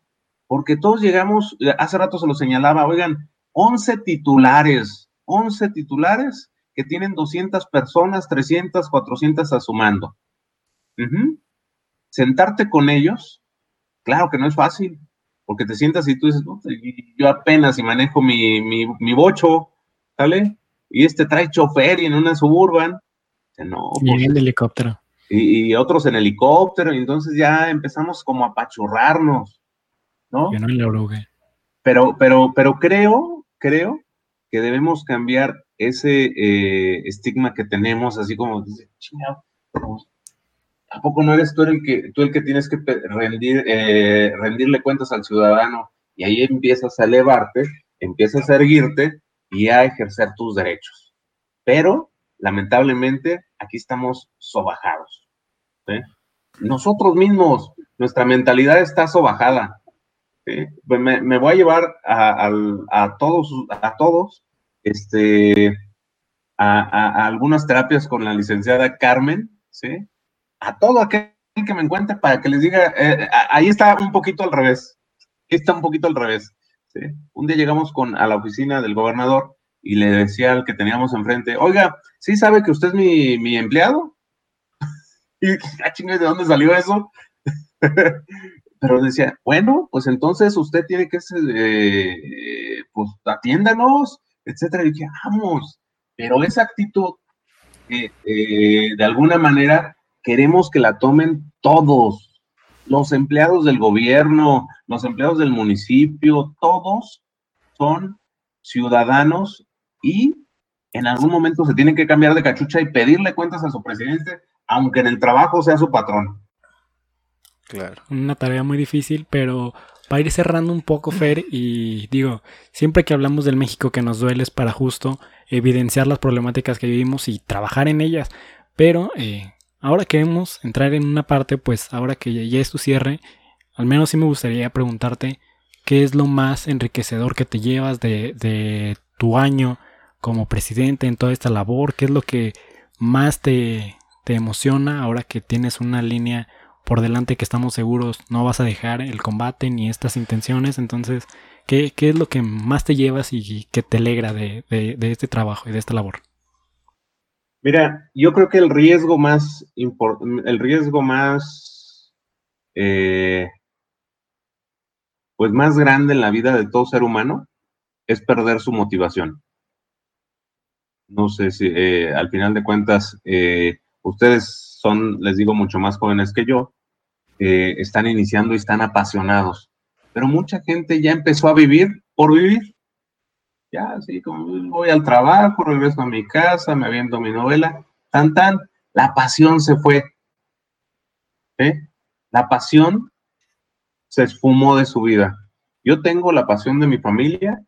porque todos llegamos, hace rato se lo señalaba, oigan, 11 titulares, 11 titulares que tienen 200 personas, 300, 400 a su mando. Sentarte con ellos, claro que no es fácil, porque te sientas y tú dices, yo apenas y manejo mi, mi, bocho, ¿sale? Y este trae chofer y en una suburban. No, y pues, helicóptero. Y, otros en helicóptero, y entonces ya empezamos como a pachurrarnos, ¿no? Yo no le Pero, pero, pero creo, creo que debemos cambiar ese eh, estigma que tenemos, así como, chingado, ¿a poco no eres tú el que, tú el que tienes que rendir, eh, rendirle cuentas al ciudadano? Y ahí empiezas a elevarte, empiezas a erguirte y a ejercer tus derechos. Pero, lamentablemente, aquí estamos sobajados. Nosotros mismos, nuestra mentalidad está sobajada. Me, voy a llevar a, todos, a todos este, a, algunas terapias con la licenciada Carmen, ¿sí? A todo aquel que me encuentre para que les diga, eh, ahí está un poquito al revés, está un poquito al revés, ¿sí? Un día llegamos con, a la oficina del gobernador y le decía al que teníamos enfrente, oiga, ¿sí sabe que usted es mi, mi empleado? *laughs* y ah, ¿de dónde salió eso? *laughs* Pero decía, bueno, pues entonces usted tiene que, eh, pues atiéndanos, etcétera. Y dije, vamos, pero esa actitud, eh, de alguna manera, queremos que la tomen todos, los empleados del gobierno, los empleados del municipio, todos son ciudadanos y en algún momento se tienen que cambiar de cachucha y pedirle cuentas a su presidente, aunque en el trabajo sea su patrón. Claro. Una tarea muy difícil, pero para ir cerrando un poco, Fer, y digo, siempre que hablamos del México que nos duele es para justo evidenciar las problemáticas que vivimos y trabajar en ellas. Pero eh, ahora queremos entrar en una parte, pues ahora que ya es tu cierre, al menos sí me gustaría preguntarte qué es lo más enriquecedor que te llevas de, de tu año como presidente en toda esta labor, qué es lo que más te, te emociona ahora que tienes una línea por delante que estamos seguros no vas a dejar el combate ni estas intenciones. Entonces, ¿qué, qué es lo que más te llevas y que te alegra de, de, este trabajo y de esta labor? Mira, yo creo que el riesgo más el riesgo más eh, pues más grande en la vida de todo ser humano es perder su motivación. No sé si eh, al final de cuentas eh, ustedes son, les digo, mucho más jóvenes que yo, están iniciando y están apasionados. Pero mucha gente ya empezó a vivir por vivir. Ya, así como voy al trabajo, regreso a mi casa, me aviento mi novela, tan tan, la pasión se fue. ¿Eh? La pasión se esfumó de su vida. Yo tengo la pasión de mi familia,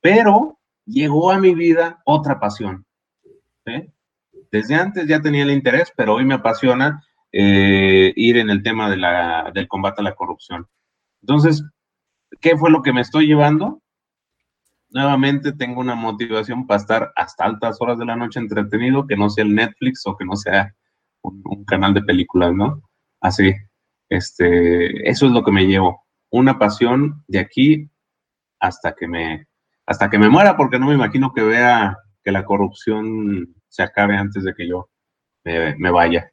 pero llegó a mi vida otra pasión. Desde antes ya tenía el interés, pero hoy me apasiona eh, ir en el tema de la, del combate a la corrupción. Entonces, ¿qué fue lo que me estoy llevando? Nuevamente tengo una motivación para estar hasta altas horas de la noche entretenido, que no sea el Netflix o que no sea un, canal de películas, ¿no? Así, este, eso es lo que me llevo. Una pasión de aquí hasta que me, hasta que me muera, porque no me imagino que vea que la corrupción se acabe antes de que yo me vaya.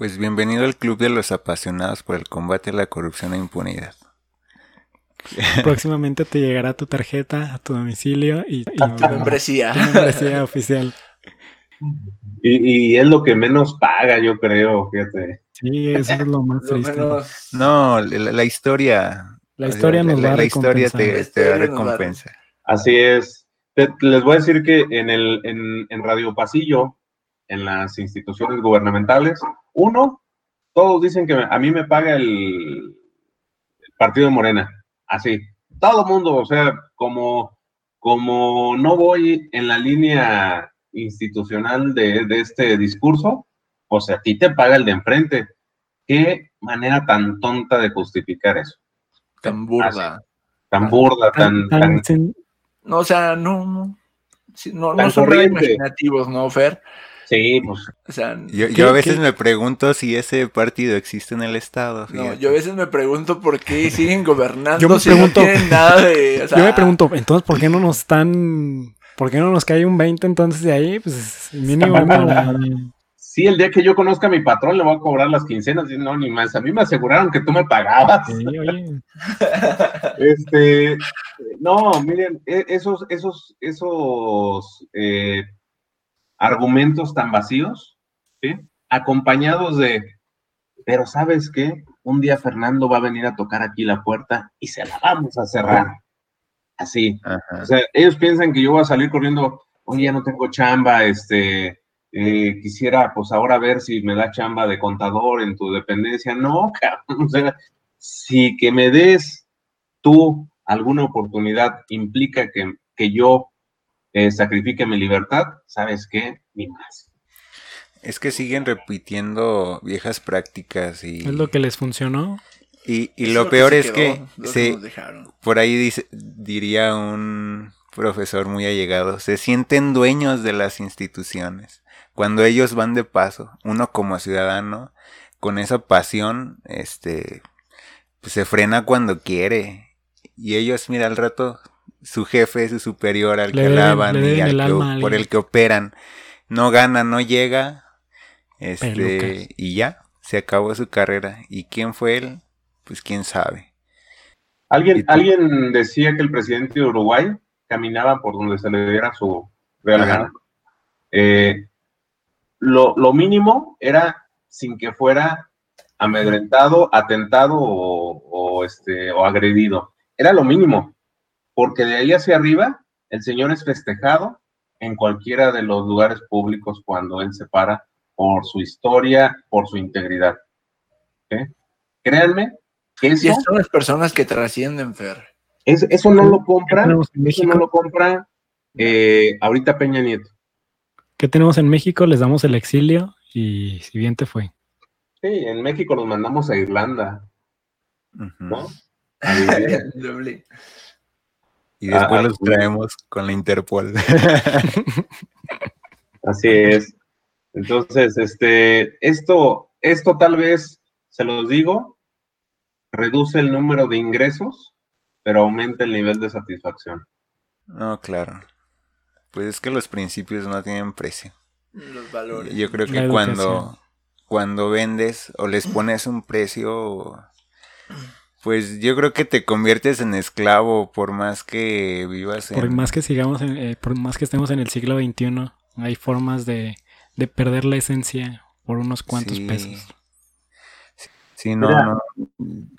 Pues bienvenido al club de los apasionados por el combate a la corrupción e impunidad. Próximamente te llegará tu tarjeta a tu domicilio y, tu membresía. *laughs* oficial. Y, es lo que menos paga, yo creo, fíjate. Sí, eso es lo *laughs* más triste. No, la, historia. La historia nos la, la historia te, da recompensa. Así es. les voy a decir que en, el, en Radio Pasillo en las instituciones gubernamentales. Uno, todos dicen que a mí me paga el, partido de Morena, así. Todo el mundo, o sea, como, como no voy en la línea institucional de, este discurso, o sea, a ti te paga el de enfrente. Qué manera tan tonta de justificar eso. Tan burda. tan burda, tan, No, o sea, no, no, no, no son imaginativos, ¿no, Fer? Sí, *laughs* pues. yo, a veces me pregunto si ese partido existe en el Estado. No, yo a veces me pregunto por qué siguen gobernando yo me pregunto, nada de. *laughs* yo me pregunto, entonces, ¿por qué no nos están. ¿Por qué no nos cae un 20 entonces de ahí? Pues mínimo Sí, el día que yo conozca a mi patrón le voy a cobrar las quincenas. Y no, ni más. A mí me aseguraron que tú me pagabas. Sí, oye. *laughs* este, no, miren, e, esos, esos, esos eh, argumentos tan vacíos, ¿sí? acompañados de, pero sabes qué, un día Fernando va a venir a tocar aquí la puerta y se la vamos a cerrar. Así. O sea, ellos piensan que yo voy a salir corriendo, oye, ya no tengo chamba, este, eh, quisiera pues ahora ver si me da chamba de contador en tu dependencia. No, *laughs* cabrón, o sea, si que me des tú alguna oportunidad implica que, que yo eh, sacrifique mi libertad, ¿sabes qué? Ni más. Es que siguen repitiendo viejas prácticas y... Es lo que les funcionó. Y, lo, peor es que se, por ahí dice, diría un profesor muy allegado, se sienten dueños de las instituciones. Cuando ellos van de paso, uno como ciudadano, con esa pasión, este, pues se frena cuando quiere. Y ellos, mira, al rato su jefe, su superior al que alaban y al por el que operan. No gana, no llega. Este, y ya, se acabó su carrera. ¿Y quién fue él? Pues quién sabe. Alguien, alguien decía que el presidente de Uruguay caminaba por donde se le diera su real gana. Eh, lo, lo mínimo era sin que fuera amedrentado, atentado o, o, este, o agredido. Era lo mínimo, porque de ahí hacia arriba el señor es festejado en cualquiera de los lugares públicos cuando él se para por su historia, por su integridad. Créanme que eso, Y son las personas que trascienden, Fer. es- eso no lo compra, eso no lo compra eh, ahorita Peña Nieto. ¿Qué tenemos en México? Les damos el exilio y si bien te fue. Sí, en México los mandamos a Irlanda, Ujú. ¿no? *laughs* A. Y después Ah, los ah, traemos con la Interpol. *laughs* Así es. Entonces, este, esto, esto tal vez, se los digo, reduce el número de ingresos, pero aumenta el nivel de satisfacción. no, claro. Pues es que los principios no tienen precio. Los valores. Yo creo que cuando, cuando vendes o les pones un precio, pues yo creo que te conviertes en esclavo por más que vivas en... Por más que sigamos, en- eh, por más que estemos en el siglo XXI, hay formas de, de perder la esencia por unos cuantos Sí. pesos. Sí, no, Mira. no.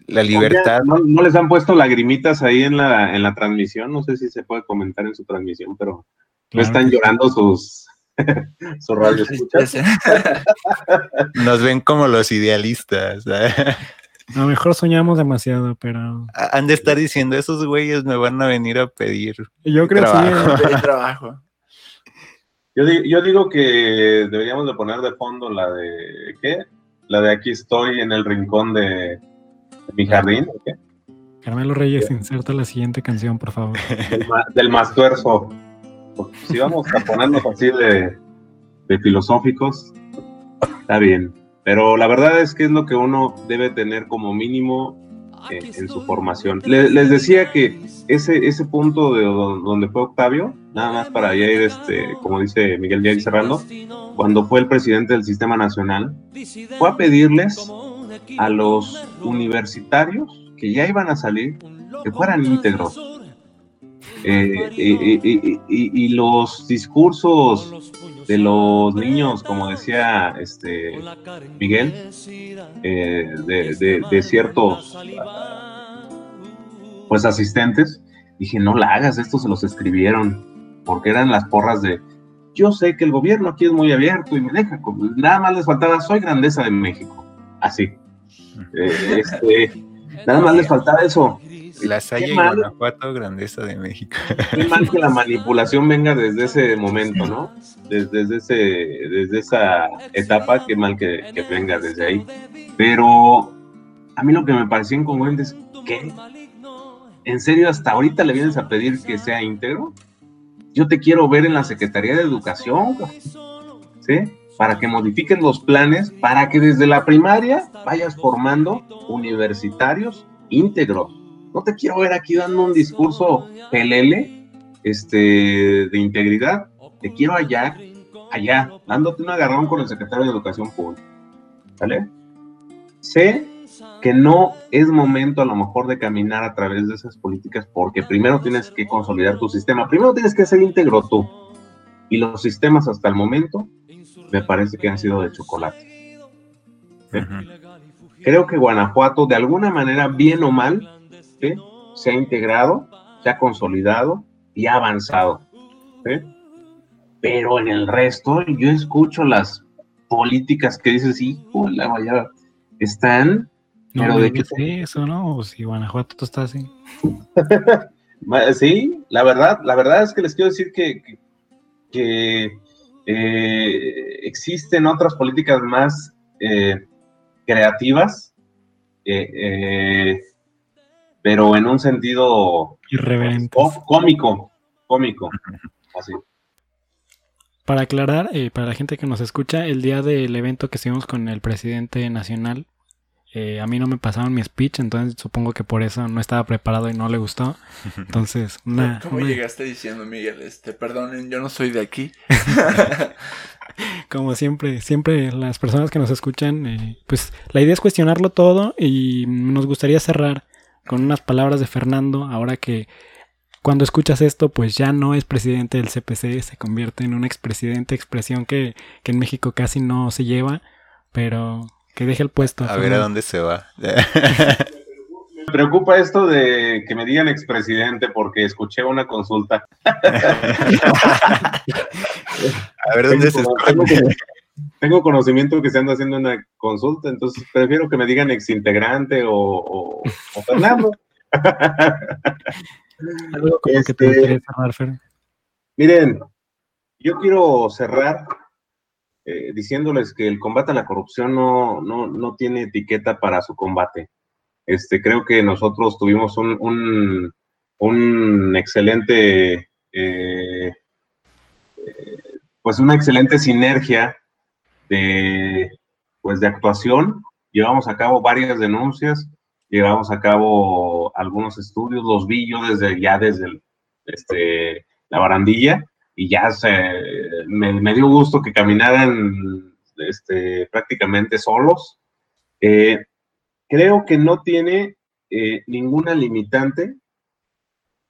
La libertad. ¿No, no les han puesto lagrimitas ahí en la, en la transmisión? No sé si se puede comentar en su transmisión, pero no están sí. llorando sus, *laughs* sus radioescuchas. *laughs* Nos ven como los idealistas. A lo mejor soñamos demasiado, pero Han de estar diciendo, esos güeyes me van a venir a pedir. yo creo que sí. Trabajo. eh. Yo, di- yo digo que deberíamos de poner de fondo la de, ¿qué? La de aquí estoy en el rincón de, de mi jardín, ¿o qué? Carmelo Reyes, inserta la siguiente canción, por favor. del, ma- del mastuerzo. Porque si vamos a ponernos así de, de filosóficos, está bien. Pero la verdad es que es lo que uno debe tener como mínimo eh, en su formación. Le- les decía que ese, ese punto de do- donde fue Octavio, nada más para ya ir, este, como dice Miguel, ir cerrando, cuando fue el presidente del Sistema Nacional, fue a pedirles a los universitarios que ya iban a salir que fueran íntegros. Eh, y, y- y- y- y los discursos de los niños, como decía este Miguel, eh, de, de- de ciertos pues asistentes, dije, no la hagas, esto se los escribieron, porque eran las porras de, yo sé que el gobierno aquí es muy abierto y me deja, nada más les faltaba, soy grandeza de México, así. *laughs* Eh, este, nada más les faltaba eso. La Qué Salle y mal. Guanajuato, grandeza de México. Qué mal que la *laughs* manipulación venga desde ese momento, ¿no? Desde, desde ese, desde esa etapa, qué mal que, que venga desde ahí. Pero a mí lo que me pareció incongruente es que, ¿en serio hasta ahorita le vienes a pedir que sea íntegro? Yo te quiero ver en la Secretaría de Educación, ¿sí? Para que modifiquen los planes, para que desde la primaria vayas formando universitarios íntegros. No te quiero ver aquí dando un discurso pelele este, de integridad. Te quiero allá, allá, dándote un agarrón con el secretario de Educación Pública. ¿Sale? Sé que no es momento a lo mejor de caminar a través de esas políticas porque primero tienes que consolidar tu sistema, primero tienes que ser íntegro tú. Y los sistemas hasta el momento me parece que han sido de chocolate. Creo que Guanajuato, de alguna manera, bien o mal, ¿sí? se ha integrado, se ha consolidado y ha avanzado. ¿sí? Pero en el resto, yo escucho las políticas que dices, hijo, la vaya, están, No pero de digas qué eso, ¿no? O si Guanajuato tú estás así. *laughs* Sí, la verdad, la verdad es que les quiero decir que, que, que, eh, existen otras políticas más eh, creativas, eh, pero en un sentido Irreverentes. có- cómico, cómico, así. Para aclarar, para la gente que nos escucha, el día del evento que estuvimos con el presidente nacional, eh, a mí no me pasaron mi speech, entonces supongo que por eso no estaba preparado y no le gustó. *laughs* Entonces, una, ¿Cómo una- llegaste diciendo, Miguel? Este, perdonen, yo no soy de aquí. *laughs* como siempre, siempre las personas que nos escuchan, eh, pues la idea es cuestionarlo todo y nos gustaría cerrar con unas palabras de Fernando, ahora que cuando escuchas esto, pues ya no es presidente del CPC, se convierte en un expresidente, expresión que, que en México casi no se lleva, pero que deje el puesto. A ver a dónde se va. *laughs* Me preocupa esto de que me digan expresidente porque escuché una consulta. *laughs* a ver dónde se esconde. Tengo conocimiento que se anda haciendo una consulta, entonces prefiero que me digan exintegrante o, o, o Fernando. Algo como que te Este. Miren, yo quiero cerrar eh, diciéndoles que el combate a la corrupción no, no, no tiene etiqueta para su combate. Este, creo que nosotros tuvimos un, un, excelente, eh, pues una excelente sinergia de, pues de actuación. Llevamos a cabo varias denuncias, llevamos a cabo algunos estudios, los vi yo desde ya desde este, la barandilla y ya se, me, dio gusto que caminaran este, prácticamente solos. Eh, creo que no tiene eh, ninguna limitante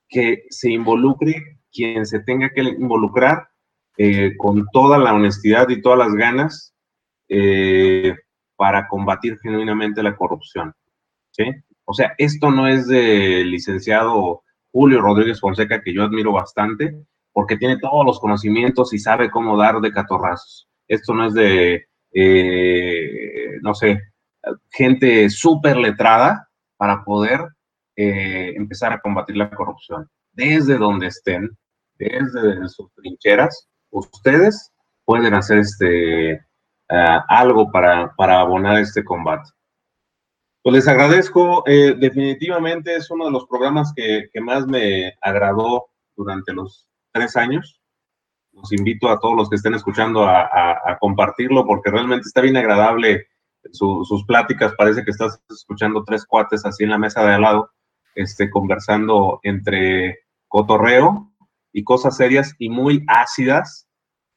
que se involucre quien se tenga que involucrar eh, con toda la honestidad y todas las ganas para combatir genuinamente la corrupción. O sea, esto no es del licenciado Julio Rodríguez Fonseca, que yo admiro bastante, porque tiene todos los conocimientos y sabe cómo dar de catorrazos. Esto no es de, eh, no sé, gente súper letrada para poder eh, empezar a combatir la corrupción. Desde donde estén, desde sus trincheras, ustedes pueden hacer este, uh, algo para, para abonar este combate. Pues les agradezco, eh, definitivamente es uno de los programas que, que, más me agradó durante los tres años. Los invito a todos los que estén escuchando a, a, a compartirlo porque realmente está bien agradable su, sus pláticas. Parece que estás escuchando tres cuates así en la mesa de al lado, este, conversando entre cotorreo y cosas serias y muy ácidas.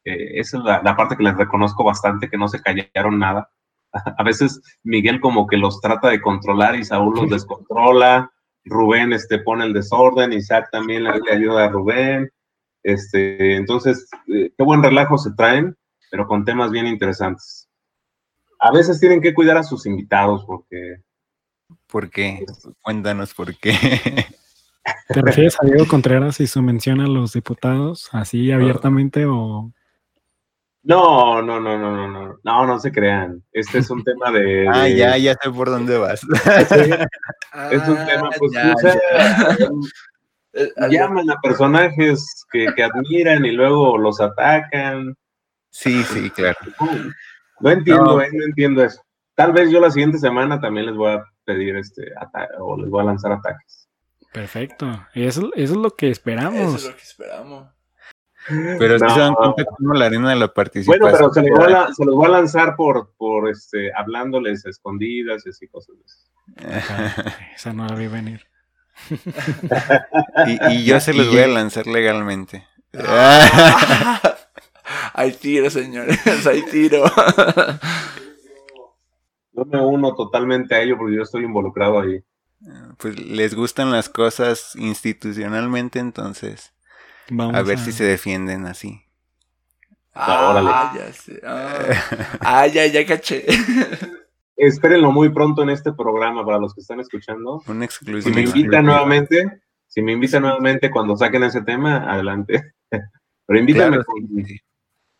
Eh, esa es la, la parte que les reconozco bastante, que no se callaron nada *laughs* a veces Miguel como que los trata de controlar y Saúl los *laughs* descontrola, Rubén este, pone el desorden, Isaac también le, ayuda a Rubén, este, entonces, eh, qué buen relajo se traen, pero con temas bien interesantes. A veces tienen que cuidar a sus invitados porque... ¿Por qué? Cuéntanos por qué. *laughs* ¿Te refieres a Diego Contreras y su mención a los diputados así abiertamente o...? No, no, no, no, no, no, no, no se crean. Este es un tema de. *laughs* de... Ah, ya, ya sé por dónde vas. Sí. *laughs* es un tema, pues, ya, o sea, ya. llaman a personajes que, que, admiran y luego los atacan. Sí, sí, claro. No entiendo, no. Eh, no entiendo eso. Tal vez yo la siguiente semana también les voy a pedir este o les voy a lanzar ataques. Perfecto. Eso, eso es lo que esperamos. Eso es lo que esperamos. Pero no. se dan cuenta cómo la arena de la participación. Bueno, pero se los voy a, se los voy a lanzar por, por este, hablándoles a escondidas y así cosas. Esa no la vi venir. *laughs* y, y, yo se los voy a lanzar legalmente. *laughs* hay tiro, señores, *laughs* hay tiro. Yo me uno totalmente a ello porque yo estoy involucrado ahí. Pues les gustan las cosas institucionalmente, entonces. Vamos a ver a... si se defienden así. Ah, ya sé. Ah, ah, ya, ya caché. Espérenlo muy pronto en este programa para los que están escuchando. Un exclusivo. Si me invitan nuevamente, si me invitan nuevamente cuando saquen ese tema, adelante. *laughs* Pero invítame claro. con,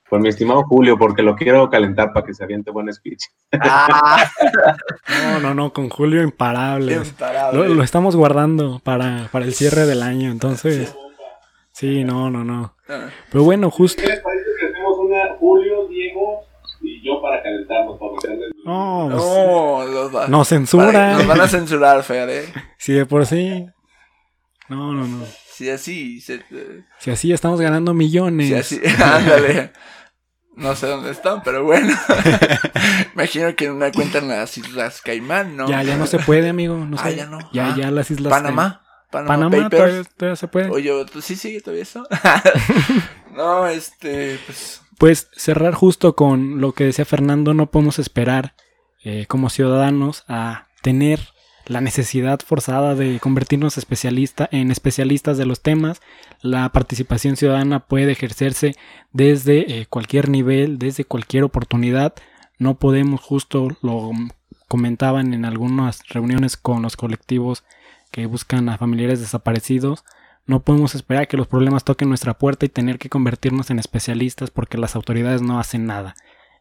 con, mi estimado Julio, porque lo quiero calentar para que se aviente buen speech. Ah. *laughs* no, no, no, con Julio imparable. imparable. Lo, lo, estamos guardando para, para el cierre del año, entonces. Sí, no, no, no. Pero bueno, justo. ¿Qué les parece que hacemos una Julio, Diego y yo para calentarnos? Para meterles... No, no, nos, va, nos censuran. Nos van a censurar, Fer, ¿eh? Sí, de por sí. No, no, no. Si así. Se, si así estamos ganando millones. Si así, *laughs* ándale. No sé dónde están, pero bueno. *laughs* Imagino que en una cuenta en las Islas Caimán, ¿no? Ya, ya no se puede, amigo. No ah, sé. ya no. Ya, ah, ya las Islas Panamá. Panamá, Panamá todavía, todavía, se puede. Oye, sí sigue todavía eso? *laughs* no, este, pues... Pues cerrar justo con lo que decía Fernando, no podemos esperar eh, como ciudadanos a tener la necesidad forzada de convertirnos especialista, en especialistas de los temas. La participación ciudadana puede ejercerse desde eh, cualquier nivel, desde cualquier oportunidad. no podemos, justo lo comentaban en algunas reuniones con los colectivos que buscan a familiares desaparecidos, no podemos esperar que los problemas toquen nuestra puerta y tener que convertirnos en especialistas porque las autoridades no hacen nada.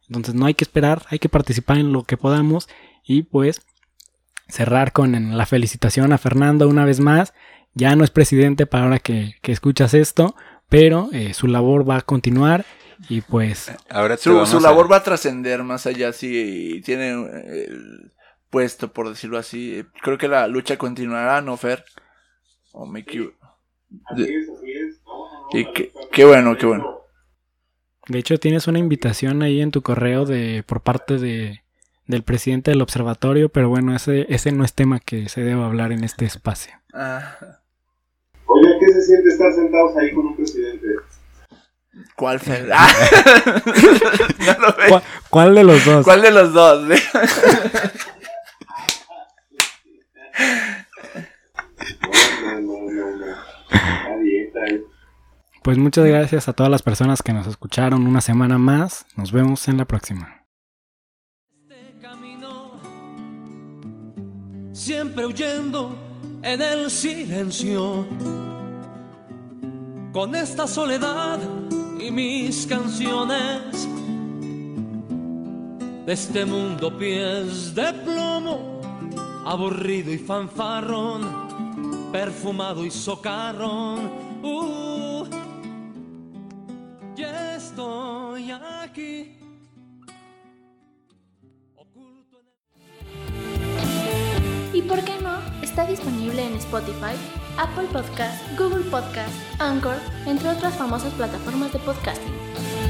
Entonces no hay que esperar, hay que participar en lo que podamos y pues cerrar con la felicitación a Fernando una vez más. Ya no es presidente para ahora que, que escuchas esto, pero eh, su labor va a continuar y pues... Ahora te Su, su a- labor va a trascender más allá si tiene eh, el puesto, por decirlo así. Creo que la lucha continuará, ¿no, Fer? O me. Así es, así es. No, no, no, Y la qué, bueno, qué bueno. De hecho tienes una invitación ahí en tu correo de por parte de del presidente del observatorio, pero bueno, ese, ese no es tema que se debe hablar en este espacio. Ah, Oiga, ¿qué se siente estar sentados ahí con un presidente? ¿Cuál Fer? *laughs* Ah, *laughs* no lo ve. ¿Cuál, cuál de los dos? ¿Cuál de los dos? *laughs* No, no, no, no. Pues muchas gracias a todas las personas que nos escucharon una semana más. Nos vemos en la próxima. este camino, siempre huyendo en el silencio, con esta soledad y mis canciones, de este mundo pies de plomo, aburrido y fanfarrón, perfumado y socarrón. Uh, ya estoy aquí. Oculto en el... ¿Y por qué no? Está disponible en Spotify, Apple Podcast, Google Podcast, Anchor, entre otras famosas plataformas de podcasting.